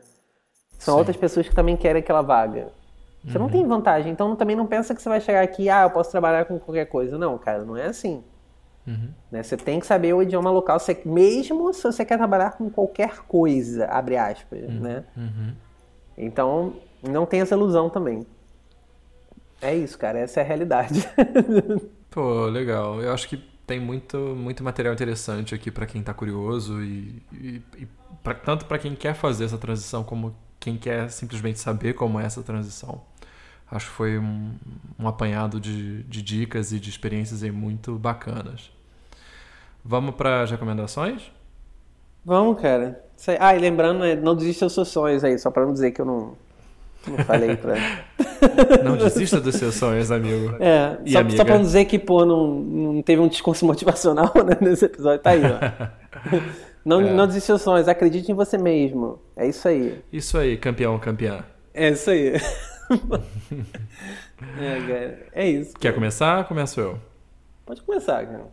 São Sim. outras pessoas que também querem aquela vaga. Você uhum. não tem vantagem, então também não pensa que você vai chegar aqui, ah, eu posso trabalhar com qualquer coisa. Não, cara, não é assim. Uhum. Né? Você tem que saber o idioma local, você, mesmo se você quer trabalhar com qualquer coisa, abre aspas, uhum. né? Uhum. Então, não tem essa ilusão também. É isso, cara, essa é a realidade. Pô, legal. Eu acho que tem muito, muito material interessante aqui para quem está curioso e, e, e pra, tanto para quem quer fazer essa transição como quem quer simplesmente saber como é essa transição. Acho que foi um, um apanhado de, de, dicas e de experiências aí muito bacanas. Vamos para as recomendações? Vamos, cara. Ah, e lembrando, né, não desista dos seus sonhos aí, só para não dizer que eu não, não falei pra. Não desista dos seus sonhos, amigo. É, e só, amiga. só pra não dizer que, pô, não, não teve um discurso motivacional né, nesse episódio. Tá aí, ó. Não, é. não desista dos sonhos, acredite em você mesmo. É isso aí. Isso aí, campeão, campeã. É isso aí. é, cara. É isso. Cara. Quer começar? Começo eu. Pode começar, cara.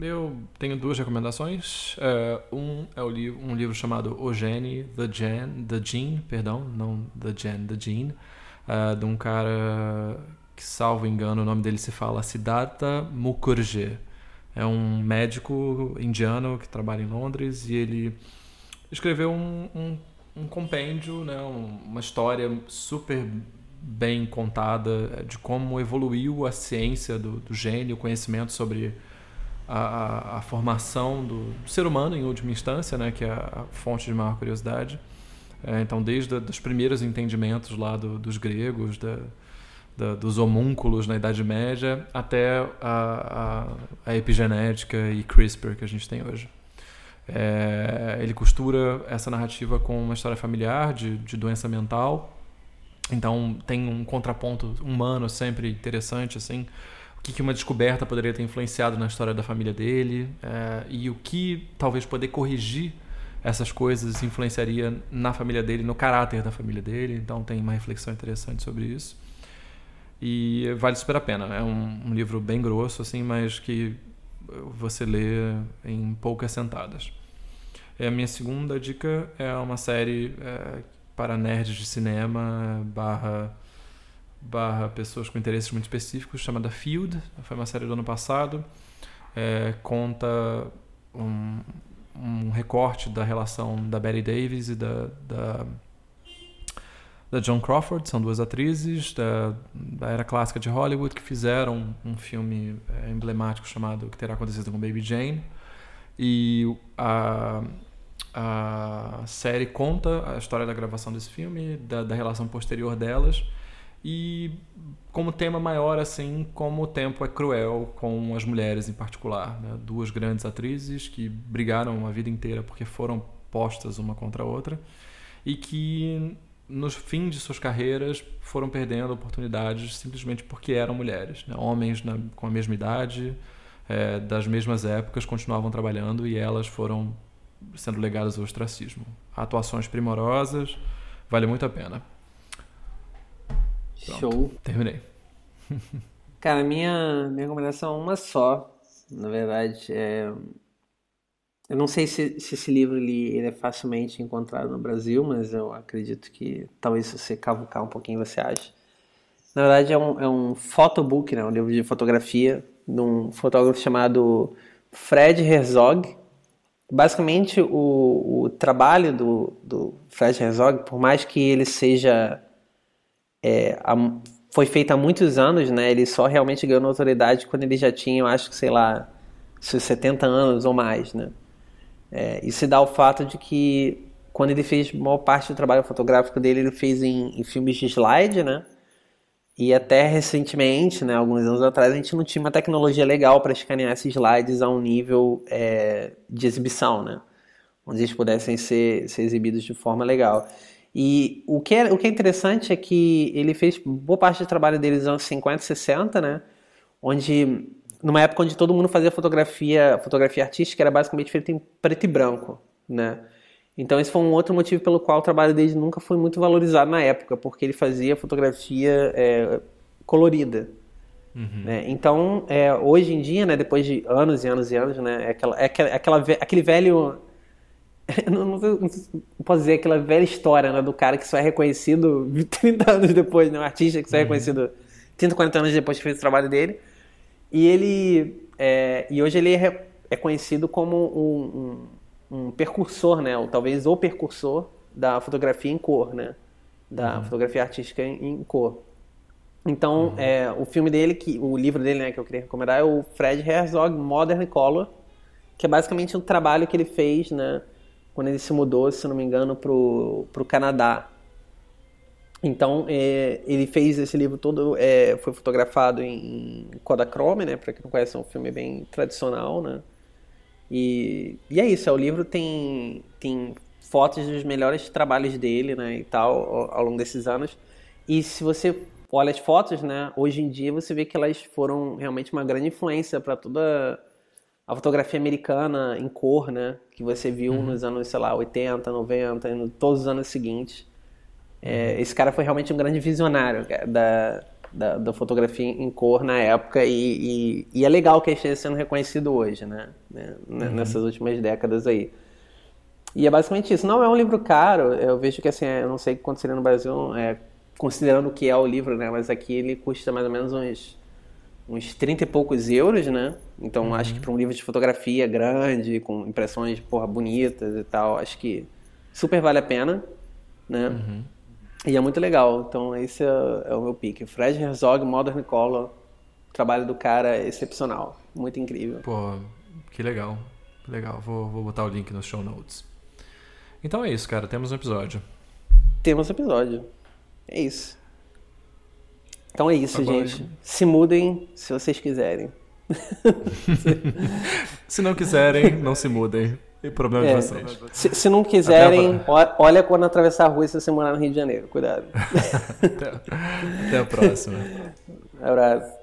Eu tenho duas recomendações. Uh, um é li um livro chamado O Gene, The Gene, The Gene, perdão, não The Gene, The Gene, uh, de um cara que, salvo engano, o nome dele se fala Siddhartha Mukherjee é um médico indiano que trabalha em Londres e ele escreveu um, um, um compêndio, né, uma história super bem contada de como evoluiu a ciência do, do o conhecimento sobre a, a, formação do, ser humano em última instância, né, que é a fonte de maior curiosidade. É, então, desde os primeiros entendimentos lá do, dos gregos, da, da, dos homúnculos na Idade Média até a, a, a, epigenética e CRISPR que a gente tem hoje. É, ele costura essa narrativa com uma história familiar de, de doença mental, então tem um contraponto humano sempre interessante, assim, o que, uma descoberta poderia ter influenciado na história da família dele é, e o que talvez poder corrigir essas coisas influenciaria na família dele, no caráter da família dele. Então tem uma reflexão interessante sobre isso. E vale super a pena. É um, um livro bem grosso, assim, mas que você lê em poucas sentadas. E a minha segunda dica é uma série é, para nerds de cinema barra, barra pessoas com interesses muito específicos, chamada Field. Foi uma série do ano passado. É, conta um, um recorte da relação da Betty Davis e da, da, da Joan Crawford, são duas atrizes da, da era clássica de Hollywood que fizeram um filme é, emblemático chamado O que terá acontecido com Baby Jane. E a, a série conta a história da gravação desse filme, da, da relação posterior delas e como tema maior assim como o tempo é cruel com as mulheres em particular né? duas grandes atrizes que brigaram a vida inteira porque foram postas uma contra a outra e que no fim de suas carreiras foram perdendo oportunidades simplesmente porque eram mulheres né? homens na, com a mesma idade é, das mesmas épocas continuavam trabalhando e elas foram sendo legadas ao ostracismo atuações primorosas vale muito a pena Pronto, Show. Terminei. Cara, minha, minha recomendação é uma só. Na verdade, é... eu não sei se, se esse livro ele, ele, é facilmente encontrado no Brasil, mas eu acredito que talvez se você cavucar um pouquinho você ache. Na verdade, é um, é um photobook, né? um livro de fotografia de um fotógrafo chamado Fred Herzog. Basicamente, o, o trabalho do, do Fred Herzog, por mais que ele seja é, foi feita há muitos anos, né? Ele só realmente ganhou notoriedade quando ele já tinha, eu acho que, sei lá, seus 70 anos ou mais, né? É, isso dá o fato de que quando ele fez maior parte do trabalho fotográfico dele, ele fez em, em filmes de slide, né? E até recentemente, né, alguns anos atrás, a gente não tinha uma tecnologia legal para escanear esses slides a um nível é, de exibição, né? Onde eles pudessem ser, ser exibidos de forma legal. E o que, é, o que é interessante é que ele fez boa parte do trabalho dele nos anos 50 e 60, né? Onde, numa época onde todo mundo fazia fotografia, fotografia artística, era basicamente feita em preto e branco, né? Então esse foi um outro motivo pelo qual o trabalho dele nunca foi muito valorizado na época, porque ele fazia fotografia é, colorida. Uhum. Né? Então, é, hoje em dia, né, depois de anos e anos e anos, né, é, aquela, é aquela, aquela, aquele velho não, não, não, posso dizer aquela velha história né, do cara que só é reconhecido 30 anos depois, né, um artista que só é uhum. reconhecido 30, 40 anos depois que fez o trabalho dele. E ele é, e hoje ele é, é conhecido como um, um, um, percursor, né, ou talvez o percursor da fotografia em cor, né, da uhum. fotografia artística em, em cor. Então, uhum. é, o filme dele, que, o livro dele, né, que eu queria recomendar é o Fred Herzog Modern Color, que é basicamente um trabalho que ele fez, né, quando ele se mudou, se não me engano, para o Canadá. Então, é, ele fez esse livro todo, é, foi fotografado em, Kodachrome, né? Para quem não conhece, é um filme bem tradicional, né? E, e é isso, é, o livro tem, tem fotos dos melhores trabalhos dele, né? E tal, ao, ao longo desses anos. E se você olha as fotos, né? Hoje em dia você vê que elas foram realmente uma grande influência para toda a fotografia americana em cor, né? Que você viu uhum. nos anos, sei lá, 80, 90, em todos os anos seguintes. É, uhum. esse cara foi realmente um grande visionário da, da, da fotografia em cor na época e, e, e, é legal que ele esteja sendo reconhecido hoje, né? né uhum. Nessas últimas décadas aí. E é basicamente isso. Não é um livro caro, eu vejo que assim, eu não sei quanto seria no Brasil, é, considerando o que é o livro, né? Mas aqui ele custa mais ou menos uns uns 30 e poucos euros, né? Então uhum. acho que para um livro de fotografia grande, com impressões porra, bonitas e tal, acho que super vale a pena, né? Uhum. E é muito legal. Então esse é, é o meu pique. Fred Herzog, Modern Color, o trabalho do cara é excepcional, muito incrível. Pô, que legal. Legal, vou, vou botar o link nos show notes. Então é isso, cara. Temos um episódio. Temos um episódio. É isso. Então é isso, Agora, gente. Se mudem se vocês quiserem. se não quiserem, não se mudem. E problema é, de vocês. Se, se não quiserem, olha quando atravessar a rua se você morar no Rio de Janeiro. Cuidado. até, até a próxima. Abraço.